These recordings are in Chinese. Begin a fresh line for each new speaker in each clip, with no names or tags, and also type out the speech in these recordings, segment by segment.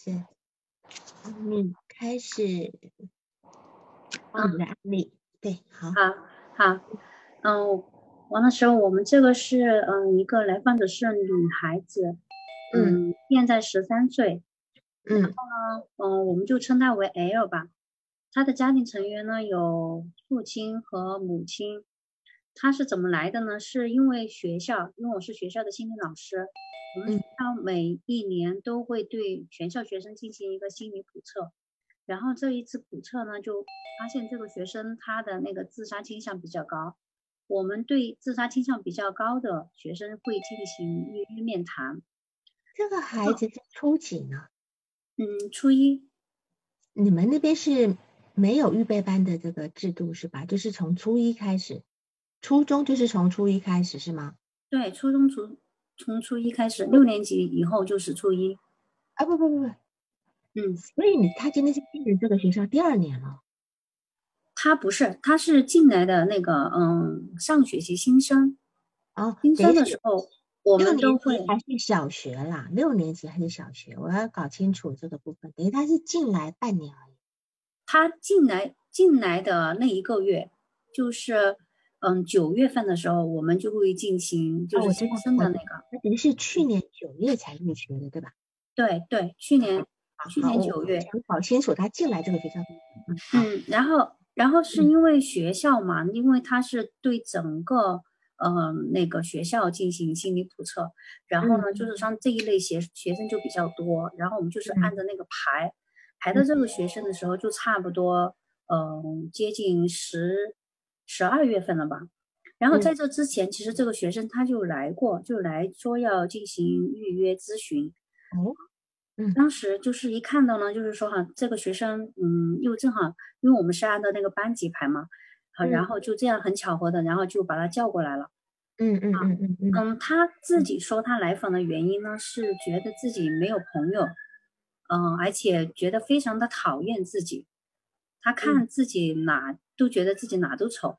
是，你开始你的案例，对，好，
好，好，嗯，王老师，我们这个是，嗯，一个来访者是女孩子，嗯，现在十三岁，嗯，然后呢，嗯，我们就称她为 L 吧，她的家庭成员呢有父亲和母亲。他是怎么来的呢？是因为学校，因为我是学校的心理老师，我们学校每一年都会对全校学生进行一个心理普测，然后这一次普测呢，就发现这个学生他的那个自杀倾向比较高，我们对自杀倾向比较高的学生会进行预约面谈。
这个孩子在初几呢？
嗯，初一。
你们那边是没有预备班的这个制度是吧？就是从初一开始。初中就是从初一开始是吗？
对，初中从从初一开始，六年级以后就是初一。
啊不不不不，嗯，所以你他今天是进入这个学校第二年了。
他不是，他是进来的那个嗯上学期新生。
哦，
新生的时候我们都会
还是小学啦，六年级还是小学，我要搞清楚这个部分。等于他是进来半年而已。
他进来进来的那一个月就是。嗯，九月份的时候，我们就会进行就是新生的那个。
那等于是去年九月才入学的，对吧？
对对，去年 去年九月。
搞清楚他进来这个学校。
嗯，然后然后是因为学校嘛，因为他是对整个嗯那个学校进行心理普测，然后呢，就是像这一类学学生就比较多，然后我们就是按照那个排排到这个学生的时候，就差不多嗯接近十。十二月份了吧，然后在这之前，其实这个学生他就来过，就来说要进行预约咨询。
哦，嗯，
当时就是一看到呢，就是说哈，这个学生，嗯，又正好，因为我们是按照那个班级排嘛，好，然后就这样很巧合的，然后就把他叫过来了。
嗯嗯嗯嗯嗯，
嗯，他自己说他来访的原因呢，是觉得自己没有朋友，嗯，而且觉得非常的讨厌自己，他看自己哪。都觉得自己哪都丑，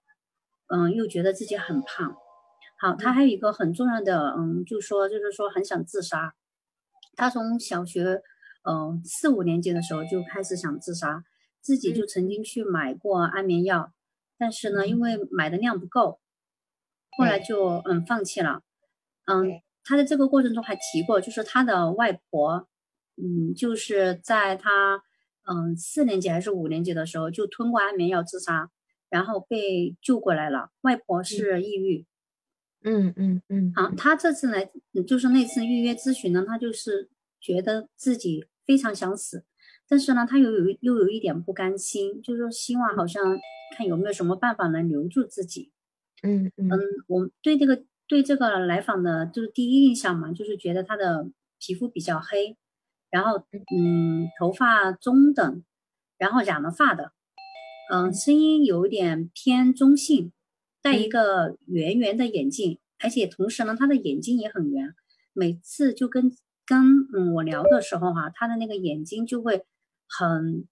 嗯，又觉得自己很胖。好，他还有一个很重要的，嗯，就说就是说很想自杀。他从小学，嗯，四五年级的时候就开始想自杀，自己就曾经去买过安眠药，但是呢，因为买的量不够，后来就嗯放弃了。嗯，他在这个过程中还提过，就是他的外婆，嗯，就是在他。嗯，四年级还是五年级的时候就吞过安眠药自杀，然后被救过来了。外婆是抑郁，
嗯嗯嗯。
好，他这次来就是那次预约咨询呢，他就是觉得自己非常想死，但是呢，他又有又有一点不甘心，就是说希望好像看有没有什么办法能留住自己。
嗯嗯。嗯，
我对这个对这个来访的就是第一印象嘛，就是觉得他的皮肤比较黑。然后，嗯，头发中等，然后染了发的，嗯，声音有一点偏中性，戴一个圆圆的眼镜，而且同时呢，他的眼睛也很圆。每次就跟跟嗯我聊的时候哈，他的那个眼睛就会很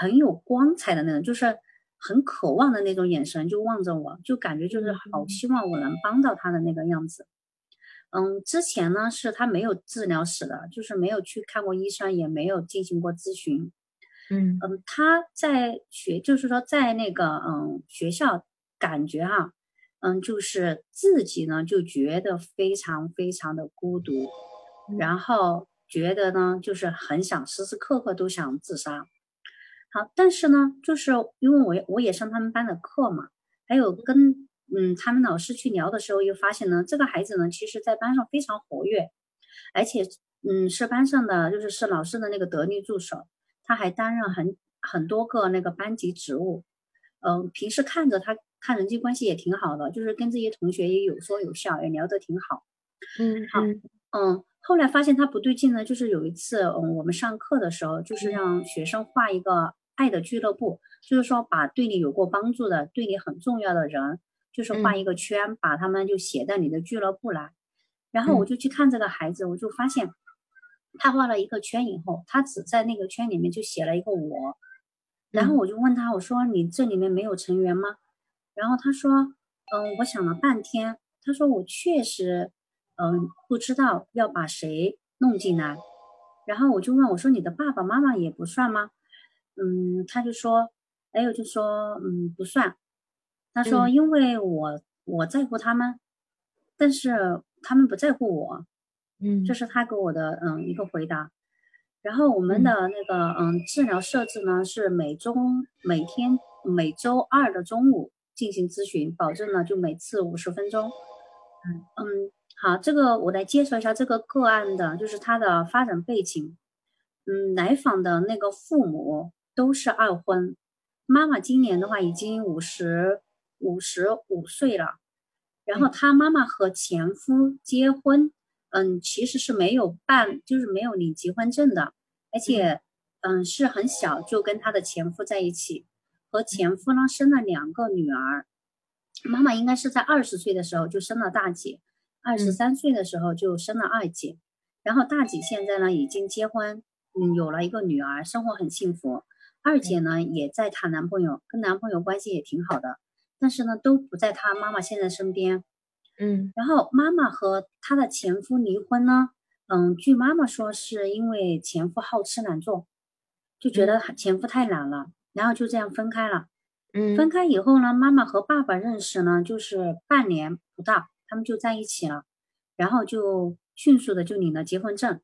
很有光彩的那种，就是很渴望的那种眼神，就望着我，就感觉就是好希望我能帮到他的那个样子。嗯，之前呢是他没有治疗史的，就是没有去看过医生，也没有进行过咨询。
嗯
嗯，他在学，就是说在那个嗯学校，感觉哈，嗯，就是自己呢就觉得非常非常的孤独，然后觉得呢就是很想时时刻刻都想自杀。好，但是呢，就是因为我我也上他们班的课嘛，还有跟。嗯，他们老师去聊的时候，又发现呢，这个孩子呢，其实在班上非常活跃，而且，嗯，是班上的，就是是老师的那个得力助手，他还担任很很多个那个班级职务，嗯，平时看着他看人际关系也挺好的，就是跟这些同学也有说有笑，也聊得挺好。
嗯，
好，嗯，后来发现他不对劲呢，就是有一次，嗯，我们上课的时候，就是让学生画一个爱的俱乐部，就是说把对你有过帮助的、对你很重要的人，就是画一个圈，把他们就写在你的俱乐部来。然后我就去看这个孩子，我就发现他画了一个圈以后，他只在那个圈里面就写了一个我。然后我就问他，我说你这里面没有成员吗？然后他说，嗯，我想了半天，他说我确实。嗯，不知道要把谁弄进来，然后我就问我说：“你的爸爸妈妈也不算吗？”嗯，他就说：“哎呦，就说嗯不算。”他说：“因为我我在乎他们，但是他们不在乎我。”
嗯，
这是他给我的嗯一个回答。然后我们的那个嗯治疗设置呢是每周每天每周二的中午进行咨询，保证呢就每次五十分钟。嗯嗯。好，这个我来介绍一下这个个案的，就是他的发展背景。嗯，来访的那个父母都是二婚，妈妈今年的话已经五十五十五岁了。然后她妈妈和前夫结婚，嗯，其实是没有办，就是没有领结婚证的，而且嗯是很小就跟她的前夫在一起，和前夫呢生了两个女儿。妈妈应该是在二十岁的时候就生了大姐。二十三岁的时候就生了二姐，然后大姐现在呢已经结婚，嗯，有了一个女儿，生活很幸福。二姐呢也在谈男朋友，跟男朋友关系也挺好的，但是呢都不在她妈妈现在身边。
嗯，
然后妈妈和她的前夫离婚呢，嗯，据妈妈说是因为前夫好吃懒做，就觉得前夫太懒了，然后就这样分开了。
嗯，
分开以后呢，妈妈和爸爸认识呢就是半年不到。他们就在一起了，然后就迅速的就领了结婚证，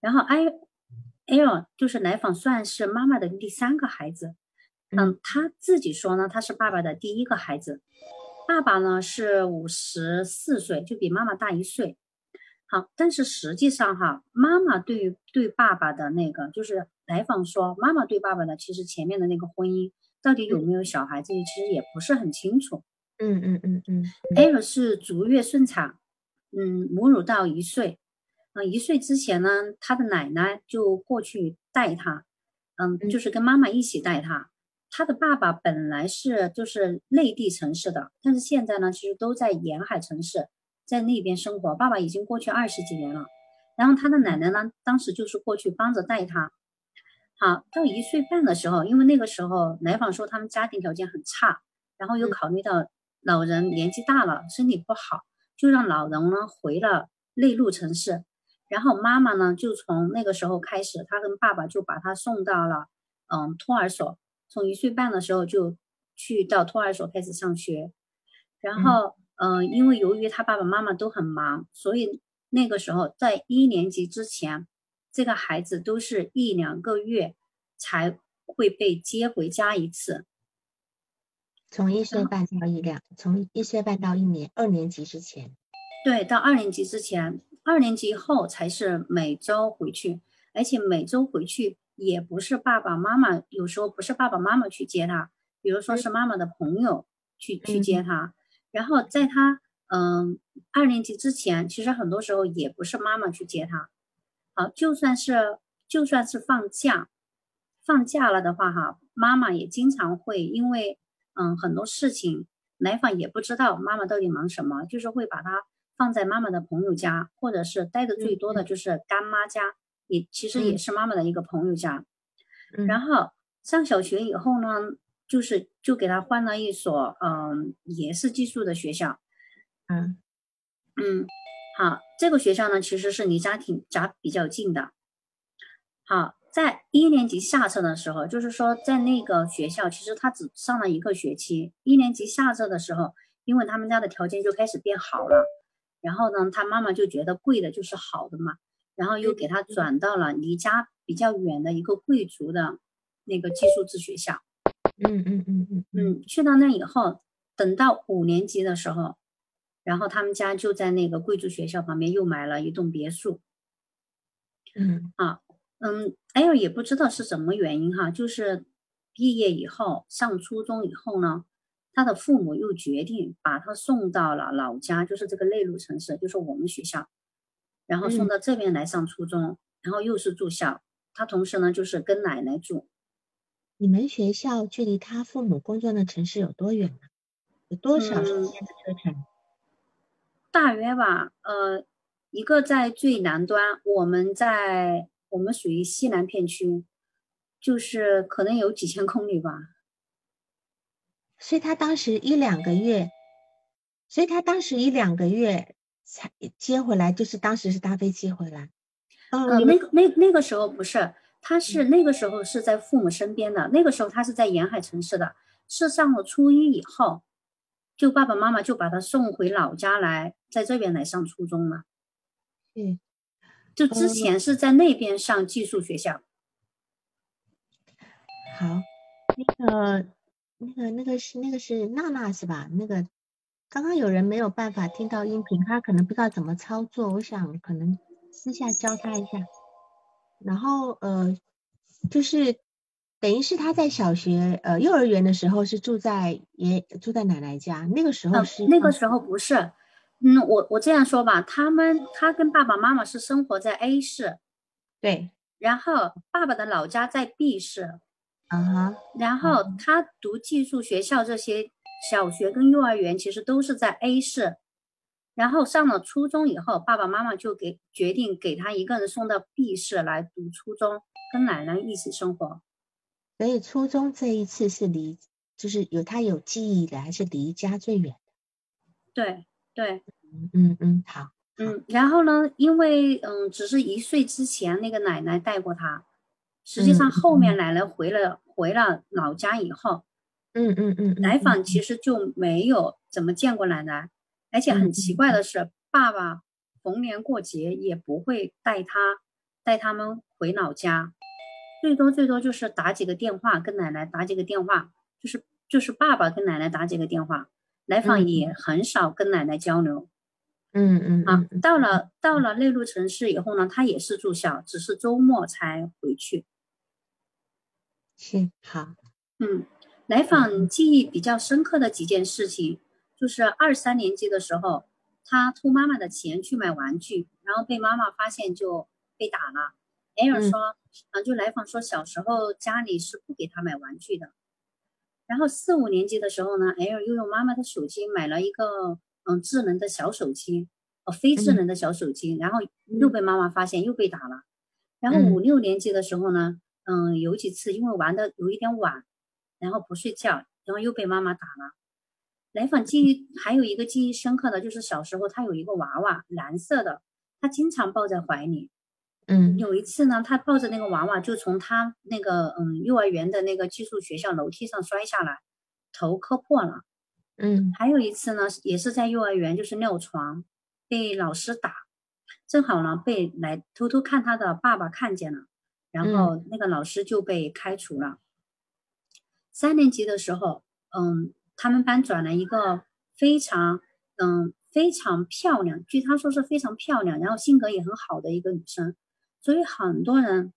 然后 I L 就是来访算是妈妈的第三个孩子，嗯，他自己说呢，他是爸爸的第一个孩子，爸爸呢是五十四岁，就比妈妈大一岁。好，但是实际上哈，妈妈对于对爸爸的那个，就是来访说妈妈对爸爸的，其实前面的那个婚姻到底有没有小孩，这其实也不是很清楚。
嗯嗯嗯嗯
，L 是足月顺产，嗯，母乳到一岁，嗯，一岁之前呢，他的奶奶就过去带他，嗯，就是跟妈妈一起带他。他的爸爸本来是就是内地城市的，但是现在呢，其实都在沿海城市，在那边生活。爸爸已经过去二十几年了，然后他的奶奶呢，当时就是过去帮着带他。好，到一岁半的时候，因为那个时候来访说他们家庭条件很差，然后又考虑到。老人年纪大了，身体不好，就让老人呢回了内陆城市。然后妈妈呢，就从那个时候开始，她跟爸爸就把他送到了嗯托儿所。从一岁半的时候就去到托儿所开始上学。然后嗯，因为由于他爸爸妈妈都很忙，所以那个时候在一年级之前，这个孩子都是一两个月才会被接回家一次。
从一岁半到一两，从一岁半到一年，二年级之前，
对，到二年级之前，二年级后才是每周回去，而且每周回去也不是爸爸妈妈，有时候不是爸爸妈妈去接他，比如说是妈妈的朋友去去接他，然后在他嗯二年级之前，其实很多时候也不是妈妈去接他，好，就算是就算是放假，放假了的话哈，妈妈也经常会因为。嗯，很多事情来访也不知道妈妈到底忙什么，就是会把他放在妈妈的朋友家，或者是待的最多的就是干妈家，也其实也是妈妈的一个朋友家。然后上小学以后呢，就是就给他换了一所嗯也是寄宿的学校。
嗯
嗯，好，这个学校呢其实是离家挺家比较近的。好。在一年级下册的时候，就是说在那个学校，其实他只上了一个学期。一年级下册的时候，因为他们家的条件就开始变好了，然后呢，他妈妈就觉得贵的就是好的嘛，然后又给他转到了离家比较远的一个贵族的那个寄宿制学校。
嗯嗯嗯嗯
嗯，去到那以后，等到五年级的时候，然后他们家就在那个贵族学校旁边又买了一栋别墅。
嗯
啊。嗯，L 也不知道是什么原因哈，就是毕业以后上初中以后呢，他的父母又决定把他送到了老家，就是这个内陆城市，就是我们学校。然后送到这边来上初中，然后又是住校。他同时呢，就是跟奶奶住。
你们学校距离他父母工作的城市有多远呢？有多少时间的车程？
大约吧，呃，一个在最南端，我们在我们属于西南片区，就是可能有几千公里吧。
所以他当时一两个月，所以他当时一两个月才接回来，就是当时是搭飞机回来。
呃，那个那那个时候不是，他是那个时候是在父母身边的，那个时候他是在沿海城市的，是上了初一以后。就爸爸妈妈就把他送回老家来，在这边来上初中了。
嗯，
就之前是在那边上寄宿学校。
好，那个、那个、那个是那个是娜娜是吧？那个刚刚有人没有办法听到音频，他可能不知道怎么操作，我想可能私下教他一下。然后呃，就是。等于是他在小学呃幼儿园的时候是住在爷住在奶奶家，那个时候是
那个时候不是，嗯，我我这样说吧，他们他跟爸爸妈妈是生活在 A 市，
对，
然后爸爸的老家在 B 市，
啊哈，
然。后他读寄宿学校这些小学跟幼儿园其实都是在 A 市，然后上了初中以后，爸爸妈妈就给决定给他一个人送到 B 市来读初中，跟奶奶一起生活。
所以初中这一次是离，就是有他有记忆的，还是离家最远的？
对对，
嗯嗯好，
嗯，然后呢，因为嗯，只是一岁之前那个奶奶带过他，实际上后面奶奶回了回了老家以后，
嗯嗯嗯，
来访其实就没有怎么见过奶奶，而且很奇怪的是，爸爸逢年过节也不会带他带他们回老家。最多最多就是打几个电话，跟奶奶打几个电话，就是就是爸爸跟奶奶打几个电话，来访也很少跟奶奶交流。
嗯嗯
啊，到了到了内陆城市以后呢，他也是住校，只是周末才回去。
是好，
嗯，来访记忆比较深刻的几件事情，就是二三年级的时候，他偷妈妈的钱去买玩具，然后被妈妈发现就被打了。艾尔说。嗯，就来访说小时候家里是不给他买玩具的，然后四五年级的时候呢，L 又用妈妈的手机买了一个嗯智能的小手机，哦非智能的小手机，然后又被妈妈发现又被打了，然后五六年级的时候呢，嗯有几次因为玩的有一点晚，然后不睡觉，然后又被妈妈打了。奶粉记忆还有一个记忆深刻的就是小时候他有一个娃娃蓝色的，他经常抱在怀里。
嗯，
有一次呢，他抱着那个娃娃就从他那个嗯幼儿园的那个寄宿学校楼梯上摔下来，头磕破了。
嗯，
还有一次呢，也是在幼儿园，就是尿床，被老师打，正好呢被来偷偷看他的爸爸看见了，然后那个老师就被开除了。三年级的时候，嗯，他们班转了一个非常嗯非常漂亮，据他说是非常漂亮，然后性格也很好的一个女生。所以很多人，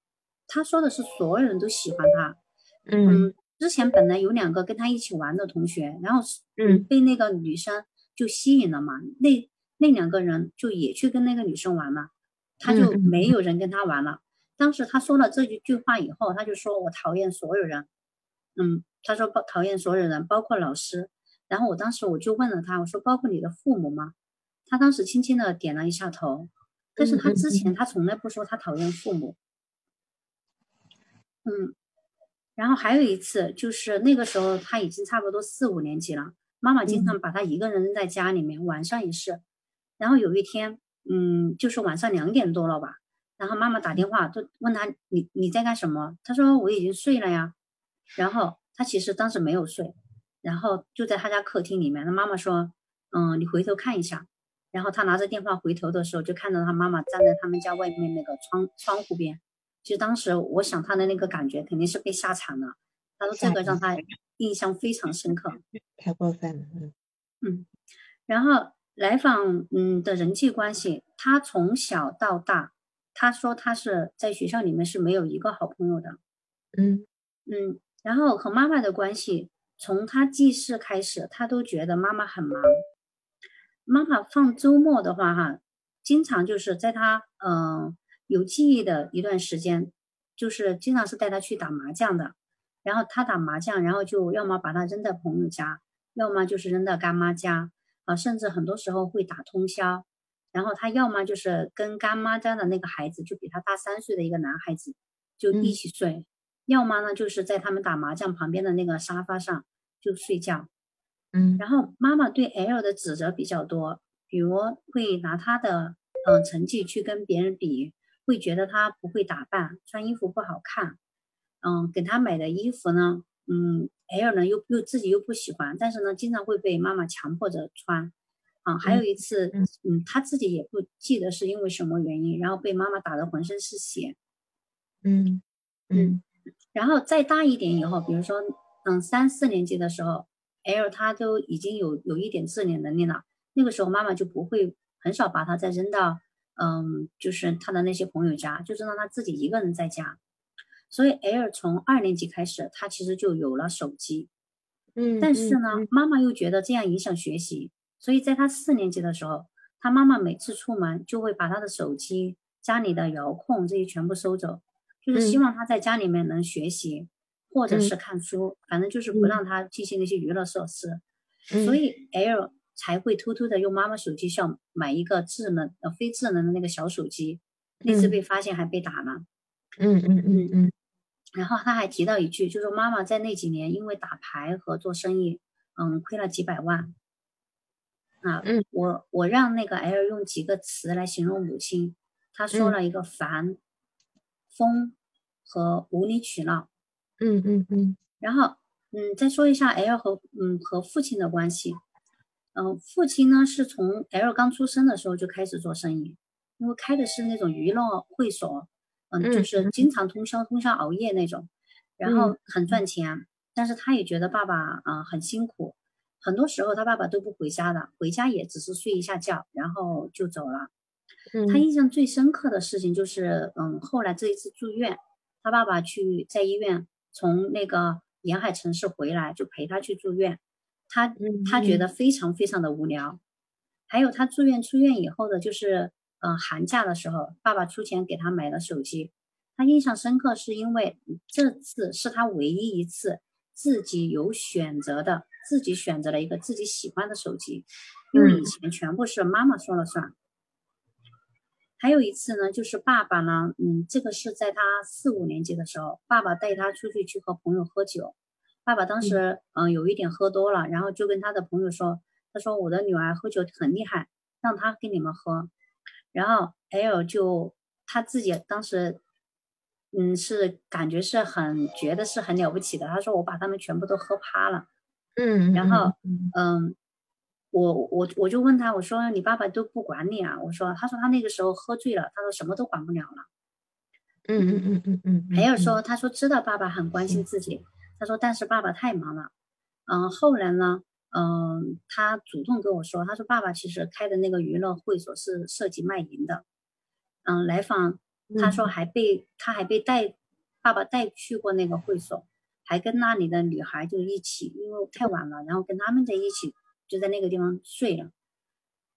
他说的是所有人都喜欢她。嗯，之前本来有两个跟他一起玩的同学，然后嗯被那个女生就吸引了嘛，那那两个人就也去跟那个女生玩了，他就没有人跟他玩了。当时他说了这句句话以后，他就说我讨厌所有人。嗯，他说不讨厌所有人，包括老师。然后我当时我就问了他，我说包括你的父母吗？他当时轻轻的点了一下头。但是他之前他从来不说他讨厌父母，嗯，然后还有一次就是那个时候他已经差不多四五年级了，妈妈经常把他一个人扔在家里面，晚上也是。然后有一天，嗯，就是晚上两点多了吧，然后妈妈打电话就问他你你在干什么？他说我已经睡了呀。然后他其实当时没有睡，然后就在他家客厅里面，他妈妈说，嗯，你回头看一下。然后他拿着电话回头的时候，就看到他妈妈站在他们家外面那个窗窗户边。其实当时我想他的那个感觉肯定是被吓惨了。他说这个让他印象非常深刻。
太过分了，
嗯嗯。然后来访嗯的人际关系，他从小到大，他说他是在学校里面是没有一个好朋友的。
嗯
嗯。然后和妈妈的关系，从他记事开始，他都觉得妈妈很忙。妈妈放周末的话，哈，经常就是在他嗯有记忆的一段时间，就是经常是带他去打麻将的，然后他打麻将，然后就要么把他扔在朋友家，要么就是扔到干妈家啊，甚至很多时候会打通宵。然后他要么就是跟干妈家的那个孩子，就比他大三岁的一个男孩子，就一起睡；要么呢就是在他们打麻将旁边的那个沙发上就睡觉。
嗯，
然后妈妈对 L 的指责比较多，比如会拿他的嗯成绩去跟别人比，会觉得他不会打扮，穿衣服不好看。嗯，给他买的衣服呢，嗯，L 呢又又自己又不喜欢，但是呢经常会被妈妈强迫着穿。啊，还有一次，嗯，他自己也不记得是因为什么原因，然后被妈妈打得浑身是血。
嗯嗯，
然后再大一点以后，比如说，嗯，三四年级的时候，L 他都已经有有一点自理能力了，那个时候妈妈就不会很少把他再扔到，嗯，就是他的那些朋友家，就是让他自己一个人在家。所以 L 从二年级开始，他其实就有了手机。
嗯，
但是呢，妈妈又觉得这样影响学习。所以在他四年级的时候，他妈妈每次出门就会把他的手机、家里的遥控这些全部收走，就是希望他在家里面能学习，或者是看书，反正就是不让他进行那些娱乐设施。所以 L 才会偷偷的用妈妈手机上买一个智能呃非智能的那个小手机，那次被发现还被打了。
嗯嗯嗯嗯。
然后他还提到一句，就说妈妈在那几年因为打牌和做生意，嗯，亏了几百万。啊，
嗯，
我我让那个 L 用几个词来形容母亲，他说了一个烦、疯和无理取闹。
嗯嗯嗯。
然后，嗯，再说一下 L 和嗯和父亲的关系。嗯，父亲呢是从 L 刚出生的时候就开始做生意，因为开的是那种娱乐会所，嗯，就是经常通宵通宵熬夜那种，然后很赚钱。但是他也觉得爸爸啊很辛苦。很多时候他爸爸都不回家的，回家也只是睡一下觉，然后就走了。他印象最深刻的事情就是，嗯，后来这一次住院，他爸爸去在医院从那个沿海城市回来，就陪他去住院。他他觉得非常非常的无聊。还有他住院出院以后的，就是嗯寒假的时候，爸爸出钱给他买了手机。他印象深刻是因为这次是他唯一一次自己有选择的。自己选择了一个自己喜欢的手机，因为以前全部是妈妈说了算。还有一次呢，就是爸爸呢，嗯，这个是在他四五年级的时候，爸爸带他出去去和朋友喝酒。爸爸当时嗯有一点喝多了，然后就跟他的朋友说：“他说我的女儿喝酒很厉害，让他跟你们喝。”然后 L 就他自己当时嗯是感觉是很觉得是很了不起的，他说我把他们全部都喝趴了。
嗯，
然后，嗯，我我我就问他，我说你爸爸都不管你啊？我说，他说他那个时候喝醉了，他说什么都管不了了。
嗯嗯嗯嗯嗯。
还有说，他说知道爸爸很关心自己，他说但是爸爸太忙了。嗯，后来呢，嗯，他主动跟我说，他说爸爸其实开的那个娱乐会所是涉及卖淫的。嗯，来访他说还被他还被带爸爸带去过那个会所。还跟那里的女孩就一起，因为太晚了，然后跟他们在一起，就在那个地方睡了。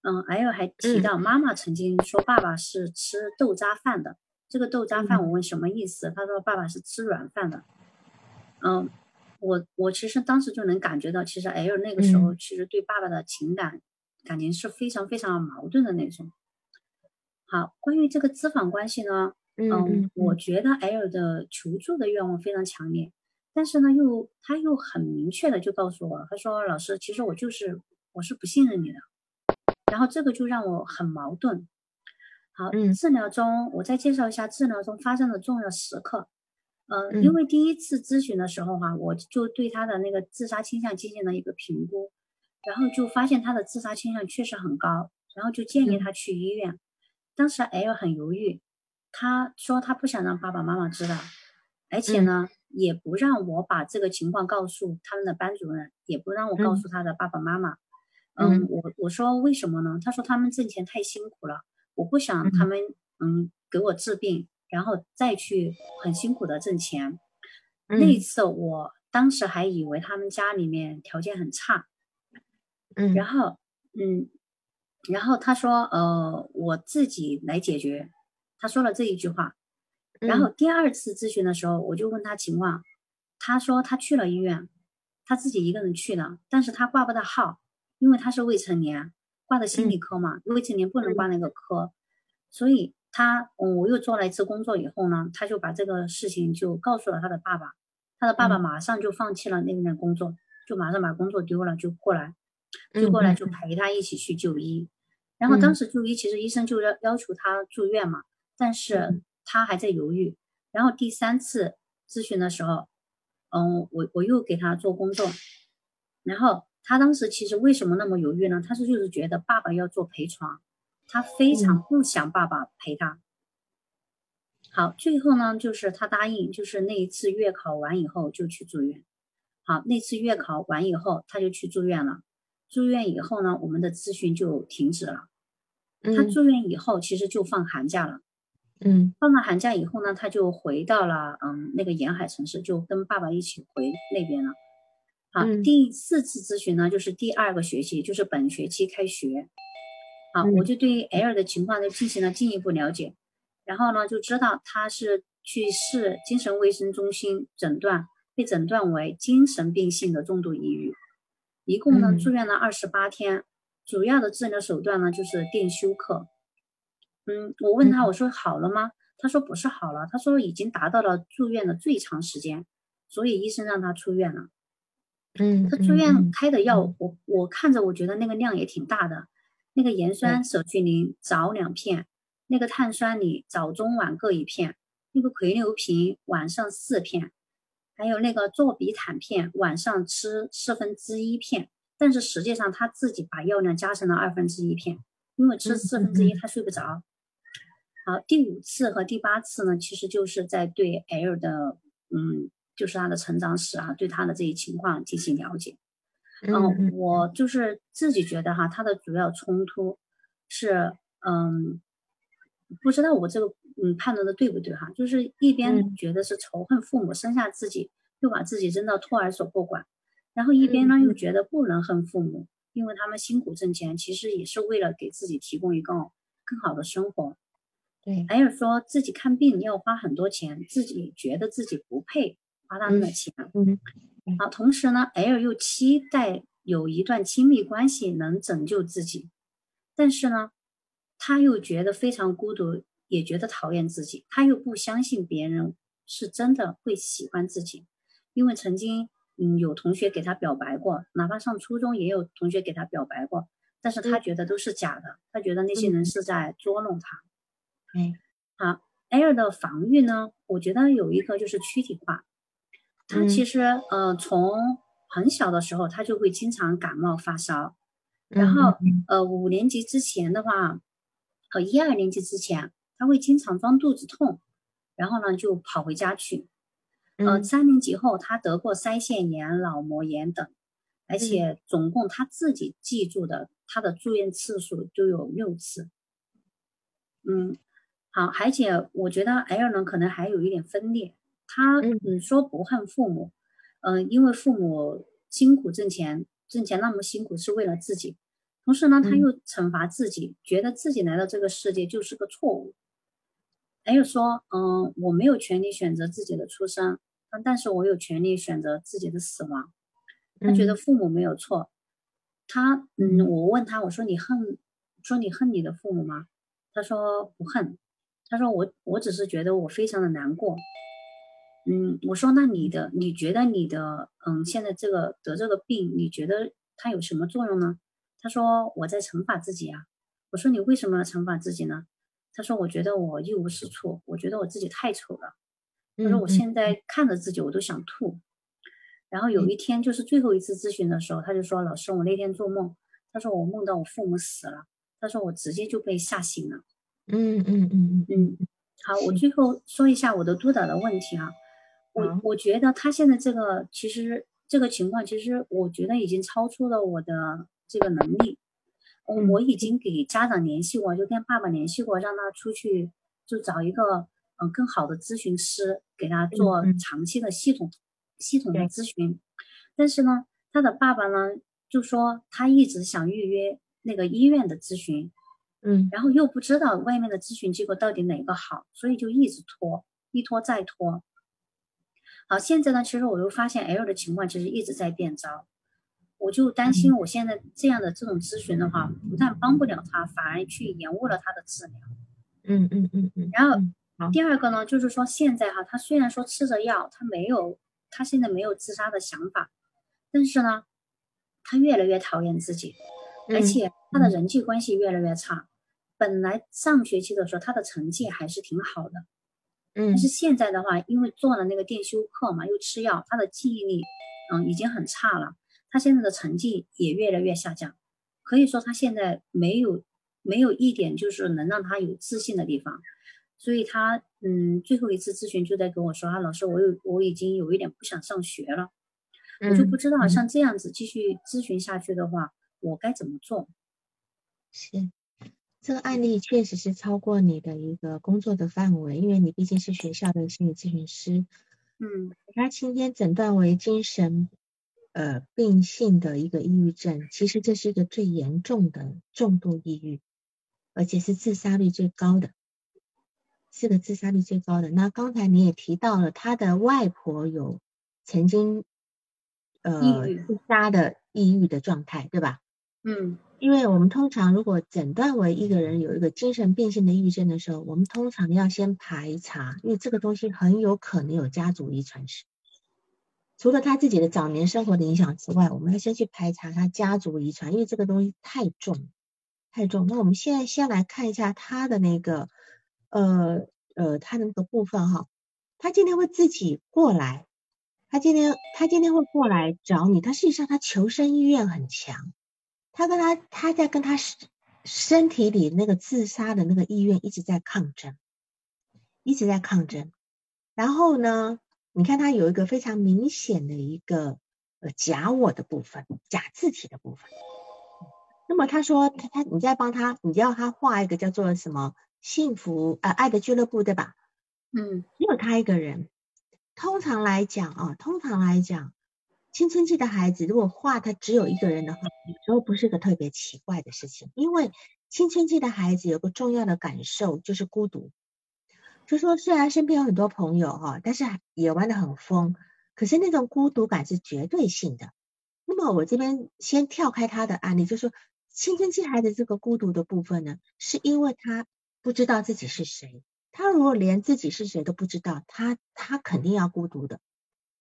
嗯，还有还提到妈妈曾经说爸爸是吃豆渣饭的。这个豆渣饭我问什么意思，他说爸爸是吃软饭的。嗯，我我其实当时就能感觉到，其实 L 那个时候其实对爸爸的情感感情是非常非常矛盾的那种。好，关于这个资访关系呢，嗯，我觉得 L 的求助的愿望非常强烈。但是呢，又他又很明确的就告诉我，他说：“老师，其实我就是我是不信任你的。”然后这个就让我很矛盾。好，治疗中我再介绍一下治疗中发生的重要时刻。嗯，因为第一次咨询的时候哈，我就对他的那个自杀倾向进行了一个评估，然后就发现他的自杀倾向确实很高，然后就建议他去医院。当时 L 很犹豫，他说他不想让爸爸妈妈知道，而且呢。也不让我把这个情况告诉他们的班主任，也不让我告诉他的爸爸妈妈。嗯，我我说为什么呢？他说他们挣钱太辛苦了，我不想他们嗯给我治病，然后再去很辛苦的挣钱。那一次我当时还以为他们家里面条件很差。
嗯，
然后嗯，然后他说，呃，我自己来解决。他说了这一句话。然后第二次咨询的时候，我就问他情况，他说他去了医院，他自己一个人去的，但是他挂不到号，因为他是未成年，挂的心理科嘛，未成年不能挂那个科，所以他，嗯，我又做了一次工作以后呢，他就把这个事情就告诉了他的爸爸，他的爸爸马上就放弃了那边的工作，就马上把工作丢了，就过来，就过来就陪他一起去就医，然后当时就医，其实医生就要要求他住院嘛，但是。他还在犹豫，然后第三次咨询的时候，嗯，我我又给他做工作，然后他当时其实为什么那么犹豫呢？他是就是觉得爸爸要做陪床，他非常不想爸爸陪他。好，最后呢，就是他答应，就是那一次月考完以后就去住院。好，那次月考完以后他就去住院了。住院以后呢，我们的咨询就停止了。他住院以后其实就放寒假了。
嗯，
放了寒假以后呢，他就回到了嗯那个沿海城市，就跟爸爸一起回那边了。好，第四次咨询呢，就是第二个学期，就是本学期开学。好，我就对 L 的情况呢进行了进一步了解，然后呢就知道他是去市精神卫生中心诊断，被诊断为精神病性的重度抑郁，一共呢住院了二十八天，主要的治疗手段呢就是电休克。嗯，我问他，我说好了吗？他说不是好了，他说已经达到了住院的最长时间，所以医生让他出院了。
嗯，
他住院开的药，我我看着我觉得那个量也挺大的，那个盐酸舍曲林早两片，那个碳酸锂早中晚各一片，那个喹硫平晚上四片，还有那个唑比坦片晚上吃四分之一片，但是实际上他自己把药量加成了二分之一片，因为吃四分之一他睡不着。好，第五次和第八次呢，其实就是在对 L 的，嗯，就是他的成长史啊，对他的这一情况进行了解。
嗯，
我就是自己觉得哈，他的主要冲突是，嗯，不知道我这个嗯判断的对不对哈，就是一边觉得是仇恨父母生下自己，又把自己扔到托儿所不管，然后一边呢又觉得不能恨父母，因为他们辛苦挣钱，其实也是为了给自己提供一个更好的生活。
对
，L 说自己看病要花很多钱，自己觉得自己不配花那么的钱。
嗯，
好，同时呢，L 又期待有一段亲密关系能拯救自己，但是呢，他又觉得非常孤独，也觉得讨厌自己，他又不相信别人是真的会喜欢自己，因为曾经嗯有同学给他表白过，哪怕上初中也有同学给他表白过，但是他觉得都是假的，他觉得那些人是在捉弄他。
嗯，
好，L 的防御呢？我觉得有一个就是躯体化。他其实呃，从很小的时候，他就会经常感冒发烧。然后呃，五年级之前的话，和一二年级之前，他会经常装肚子痛，然后呢就跑回家去。呃，三年级后，他得过腮腺炎、脑膜炎等，而且总共他自己记住的，他的住院次数就有六次。嗯。好，而且我觉得 L 呢可能还有一点分裂。他嗯说不恨父母，嗯，因为父母辛苦挣钱，挣钱那么辛苦是为了自己。同时呢，他又惩罚自己，觉得自己来到这个世界就是个错误。L 说，嗯，我没有权利选择自己的出生，但但是我有权利选择自己的死亡。他觉得父母没有错。他嗯，我问他，我说你恨，说你恨你的父母吗？他说不恨。他说我我只是觉得我非常的难过，嗯，我说那你的你觉得你的嗯现在这个得这个病，你觉得它有什么作用呢？他说我在惩罚自己啊。我说你为什么要惩罚自己呢？他说我觉得我一无是处，我觉得我自己太丑了。他说我现在看着自己我都想吐。然后有一天就是最后一次咨询的时候，他就说老师我那天做梦，他说我梦到我父母死了，他说我直接就被吓醒了。
嗯嗯嗯嗯嗯。
好，我最后说一下我的督导的问题啊，我我觉得他现在这个其实这个情况，其实我觉得已经超出了我的这个能力，我已经给家长联系过，就跟爸爸联系过，让他出去就找一个嗯更好的咨询师给他做长期的系统系统的咨询，但是呢，他的爸爸呢就说他一直想预约那个医院的咨询，
嗯
然后又不知道外面的咨询机构到底哪个好，所以就一直拖，一拖再拖。好，现在呢，其实我又发现 L 的情况其实一直在变糟，我就担心我现在这样的这种咨询的话，不但帮不了他，反而去延误了他的治疗。
嗯嗯嗯嗯。
然后
嗯
第二个呢，就是说现在哈，他虽然说吃着药，他没有，他现在没有自杀的想法，但是呢，他越来越讨厌自己，而
嗯
且他的人际关系越来越差。本来上学期的时候，他的成绩还是挺好的，
嗯
但是现在的话，因为做了那个电休课嘛，又吃药，他的记忆力，嗯，已经很差了。他现在的成绩也越来越下降，可以说他现在没有没有一点就是能让他有自信的地方。所以他嗯，最后一次咨询就在跟我说啊，老师，我有我已经有一点不想上学了，我就不知道
嗯
像这样子继续咨询下去的话，我该怎么做？
是，这个案例确实是超过你的一个工作的范围，因为你毕竟是学校的心理咨询师。
嗯
他今天诊断为精神呃病性的一个抑郁症，其实这是一个最严重的重度抑郁，而且是自杀率最高的，是个自杀率最高的。那刚才你也提到了，他的外婆有曾经呃自杀的抑郁的状态，对吧？
嗯
因为我们通常如果诊断为一个人有一个精神病性的抑郁症的时候，我们通常要先排查，因为这个东西很有可能有家族遗传史。除了他自己的早年生活的影响之外，我们要先去排查他家族遗传，因为这个东西太重，太重。那我们现在先来看一下他的那个，呃呃，他的那个部分哈，他今天会自己过来，他今天他今天会过来找你，他事实上他求生意愿很强。他跟他他在跟他身身体里那个自杀的那个意愿一直在抗争，一直在抗争。然后呢，你看他有一个非常明显的一个呃假我的部分，假字体的部分。那么他说他他你在帮他，你要他画一个叫做什么幸福呃爱的俱乐部对吧？
嗯
只有他一个人。通常来讲啊，通常来讲，青春期的孩子如果画他只有一个人的话，有时候不是个特别奇怪的事情，因为青春期的孩子有个重要的感受就是孤独，就说虽然身边有很多朋友哈，但是也玩得很疯，可是那种孤独感是绝对性的。那么我这边先跳开他的案例，就说青春期孩子这个孤独的部分呢，是因为他不知道自己是谁。他如果连自己是谁都不知道，他他肯定要孤独的。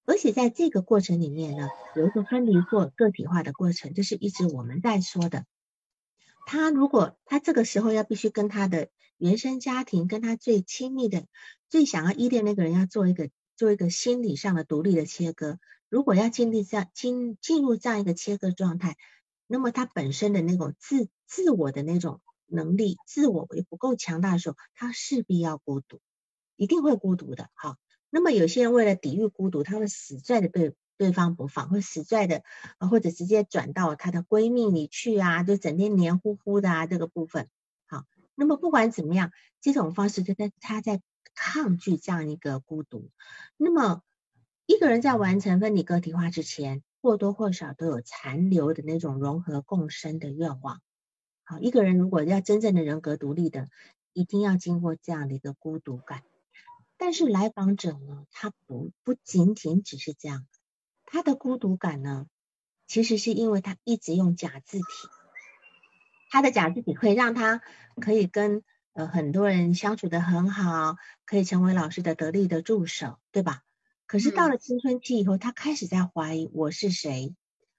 而且在这个过程里面呢，有一个分离或个体化的过程，这是一直我们在说的。他如果他这个时候要必须跟他的原生家庭，跟他最亲密的、最想要依恋那个人，要做一个做一个心理上的独立的切割。如果要经历这样进进入这样一个切割状态，那么他本身的那种自自我的那种能力，自我也不够强大的时候，他势必要孤独，一定会孤独的哈。那么有些人为了抵御孤独，他会死拽的对对方不放，会死拽的，或者直接转到她的闺蜜里去啊，就整天黏糊糊的啊这个部分。好，那么不管怎么样，这种方式就在他在抗拒这样一个孤独。那么一个人在完成分离个体化之前，或多或少都有残留的那种融合共生的愿望。好，一个人如果要真正的人格独立的，一定要经过这样的一个孤独感。但是来访者呢，他不不仅仅只是这样，他的孤独感呢，其实是因为他一直用假字体，他的假字体会让他可以跟呃很多人相处的很好，可以成为老师的得力的助手，对吧？可是到了青春期以后，他开始在怀疑我是谁，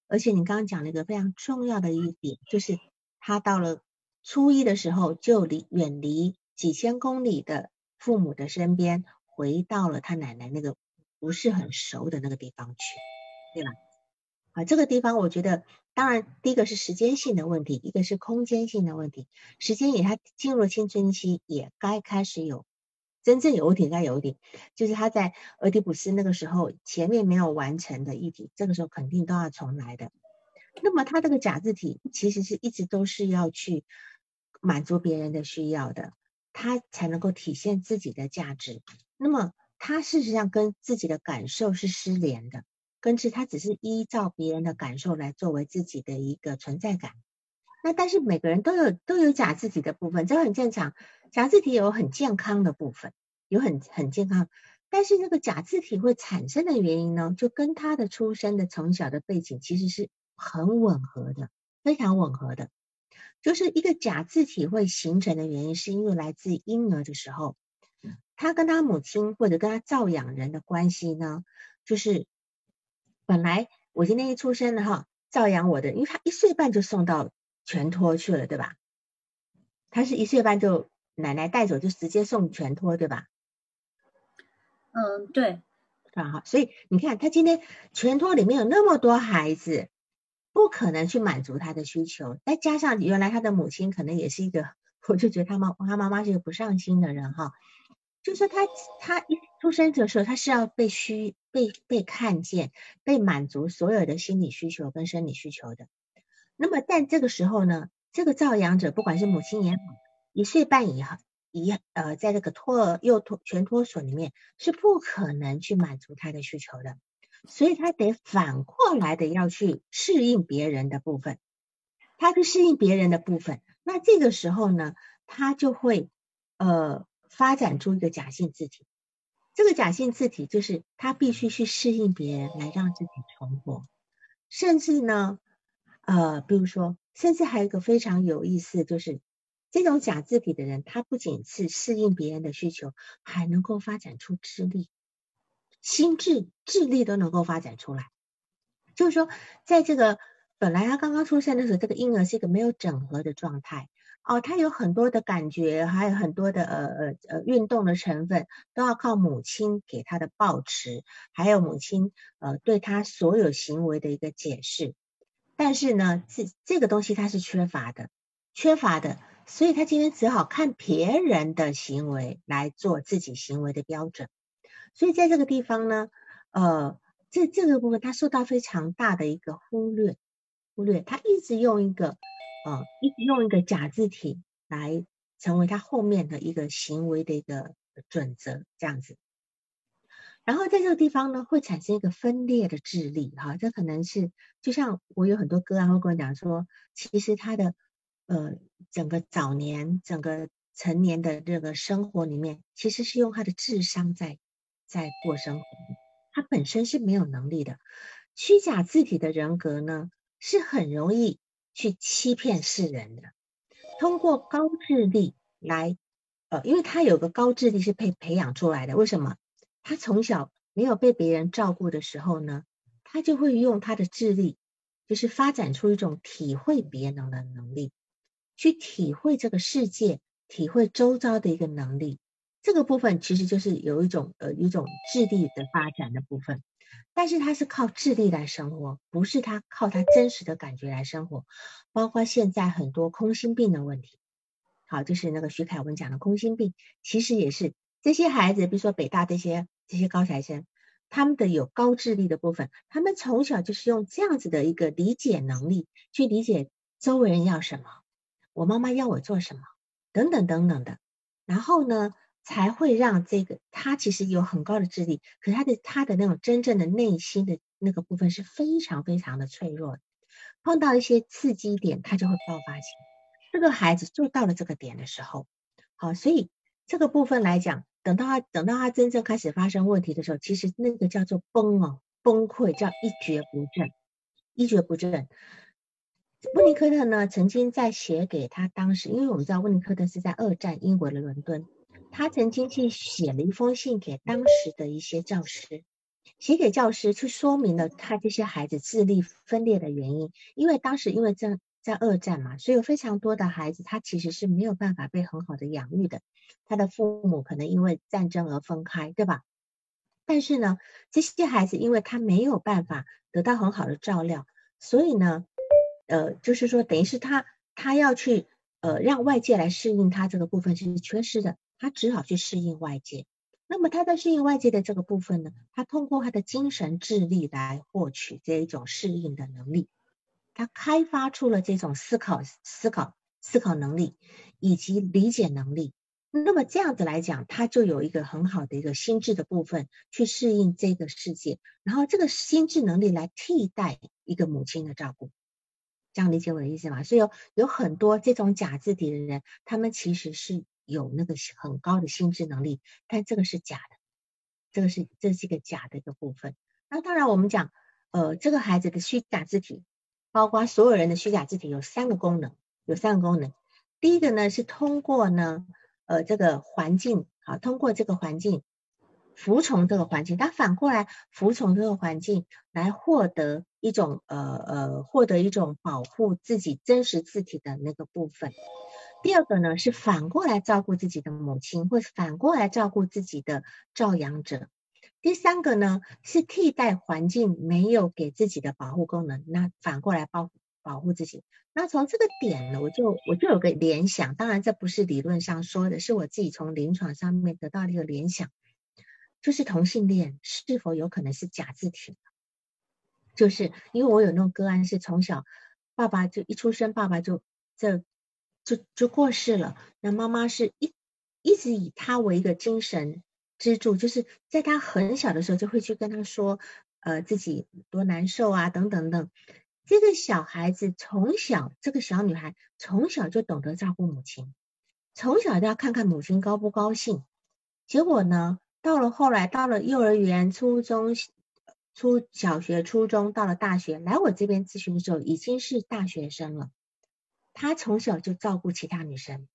而且你刚刚讲了一个非常重要的一点，就是他到了初一的时候就离远离几千公里的父母的身边，回到了他奶奶那个不是很熟的那个地方去，对吧？啊，这个地方我觉得，当然第一个是时间性的问题，一个是空间性的问题。时间也他进入了青春期，也该开始有真正有一点，该有一点，就是他在俄狄浦斯那个时候前面没有完成的议题，这个时候肯定都要重来的。那么他这个假字体其实是一直都是要去满足别人的需要的，他才能够体现自己的价值。那么他事实上跟自己的感受是失联的，跟是他只是依照别人的感受来作为自己的一个存在感。那但是每个人都有都有假自体的部分，这很正常。假自体有很健康的部分，有很很健康，但是那个假自体会产生的原因呢，就跟他的出生的从小的背景其实是很吻合的，非常吻合的。就是一个假字体会形成的原因，是因为来自婴儿的时候，他跟他母亲或者跟他照养人的关系呢，就是本来我今天一出生的哈，照养我的，因为他一岁半就送到。全托去了，对吧？他是一岁半就奶奶带走，就直接送全托，对吧？
嗯，对，
啊好，所以你看，他今天全托里面有那么多孩子，不可能去满足他的需求。再加上原来他的母亲可能也是一个，我就觉得他妈他妈妈是一个不上心的人哈。就说他他一出生的时候，他是要被需被被看见，被满足所有的心理需求跟生理需求的。那么但这个时候呢，这个照养者不管是母亲也好，一岁半以后，一呃，在这个托儿幼托全托所里面是不可能去满足他的需求的，所以他得反过来的要去适应别人的部分，他去适应别人的部分，那这个时候呢，他就会呃发展出一个假性自体，这个假性自体就是他必须去适应别人来让自己存活，甚至呢。呃，比如说，甚至还有一个非常有意思，就是这种假字体的人，他不仅是适应别人的需求，还能够发展出智力、心智、智力都能够发展出来。就是说，在这个本来他刚刚出生的时候，这个婴儿是一个没有整合的状态哦，他有很多的感觉，还有很多的呃呃呃运动的成分，都要靠母亲给他的抱持，还有母亲呃对他所有行为的一个解释。但是呢，这这个东西它是缺乏的，缺乏的，所以他今天只好看别人的行为来做自己行为的标准。所以在这个地方呢，呃，这这个部分他受到非常大的一个忽略，忽略，他一直用一个呃，一直用一个假字体来成为他后面的一个行为的一个准则，这样子。然后在这个地方呢，会产生一个分裂的智力，哈，这可能是就像我有很多歌啊，会跟我讲说，其实他的呃整个早年、整个成年的这个生活里面，其实是用他的智商在在过生活，他本身是没有能力的。虚假字体的人格呢，是很容易去欺骗世人的，通过高智力来，呃，因为他有个高智力是被培养出来的，为什么？他从小没有被别人照顾的时候呢，他就会用他的智力，就是发展出一种体会别人的能力，去体会这个世界、体会周遭的一个能力。这个部分其实就是有一种呃一种智力的发展的部分，但是他是靠智力来生活，不是他靠他真实的感觉来生活。包括现在很多空心病的问题，好，就是那个徐凯文讲的空心病，其实也是这些孩子，比如说北大这些。这些高材生，他们的有高智力的部分，他们从小就是用这样子的一个理解能力去理解周围人要什么，我妈妈要我做什么，等等等等的，然后呢，才会让这个他其实有很高的智力，可他的他的那种真正的内心的那个部分是非常非常的脆弱的，碰到一些刺激点，他就会爆发起来。这个孩子就到了这个点的时候，好，所以这个部分来讲。等到他等到他真正开始发生问题的时候，其实那个叫做崩哦，崩溃叫一蹶不振，一蹶不振。温尼科特呢，曾经在写给他当时，因为我们知道温尼科特是在二战英国的伦敦，他曾经去写了一封信给当时的一些教师，写给教师去说明了他这些孩子智力分裂的原因，因为当时因为正。在二战嘛，所以有非常多的孩子，他其实是没有办法被很好的养育的。他的父母可能因为战争而分开，对吧？但是呢，这些孩子因为他没有办法得到很好的照料，所以呢，呃，就是说等于是他他要去呃让外界来适应他这个部分是缺失的，他只好去适应外界。那么他在适应外界的这个部分呢，他通过他的精神智力来获取这一种适应的能力。他开发出了这种思考、思考、思考能力以及理解能力。那么这样子来讲，他就有一个很好的一个心智的部分去适应这个世界，然后这个心智能力来替代一个母亲的照顾。这样理解我的意思吗？所以有有很多这种假字体的人，他们其实是有那个很高的心智能力，但这个是假的，这个是这是一个假的一个部分。那当然我们讲，呃，这个孩子的虚假字体，包括所有人的虚假字体有三个功能，有三个功能。第一个呢是通过呢，呃，这个环境，好，通过这个环境。服从这个环境，他反过来服从这个环境，来获得一种呃呃，获得一种保护自己真实字体的那个部分。第二个呢，是反过来照顾自己的母亲，或反过来照顾自己的照养者。第三个呢，是替代环境没有给自己的保护功能，那反过来保保护自己。那从这个点呢，我就我就有个联想，当然这不是理论上说的，是我自己从临床上面得到的一个联想。就是同性恋是否有可能是假字体？就是因为我有那种个案，是从小爸爸就一出生，爸爸就这就就过世了。那妈妈是一一直以他为一个精神支柱，就是在他很小的时候就会去跟他说，呃，自己多难受啊，等等等。这个小孩子从小，这个小女孩从小就懂得照顾母亲，从小都要看看母亲高不高兴。结果呢？到了后来，到了幼儿园、初中、初小学、初中，到了大学，来我这边咨询的时候，已经是大学生了。他从小就照顾其他女生，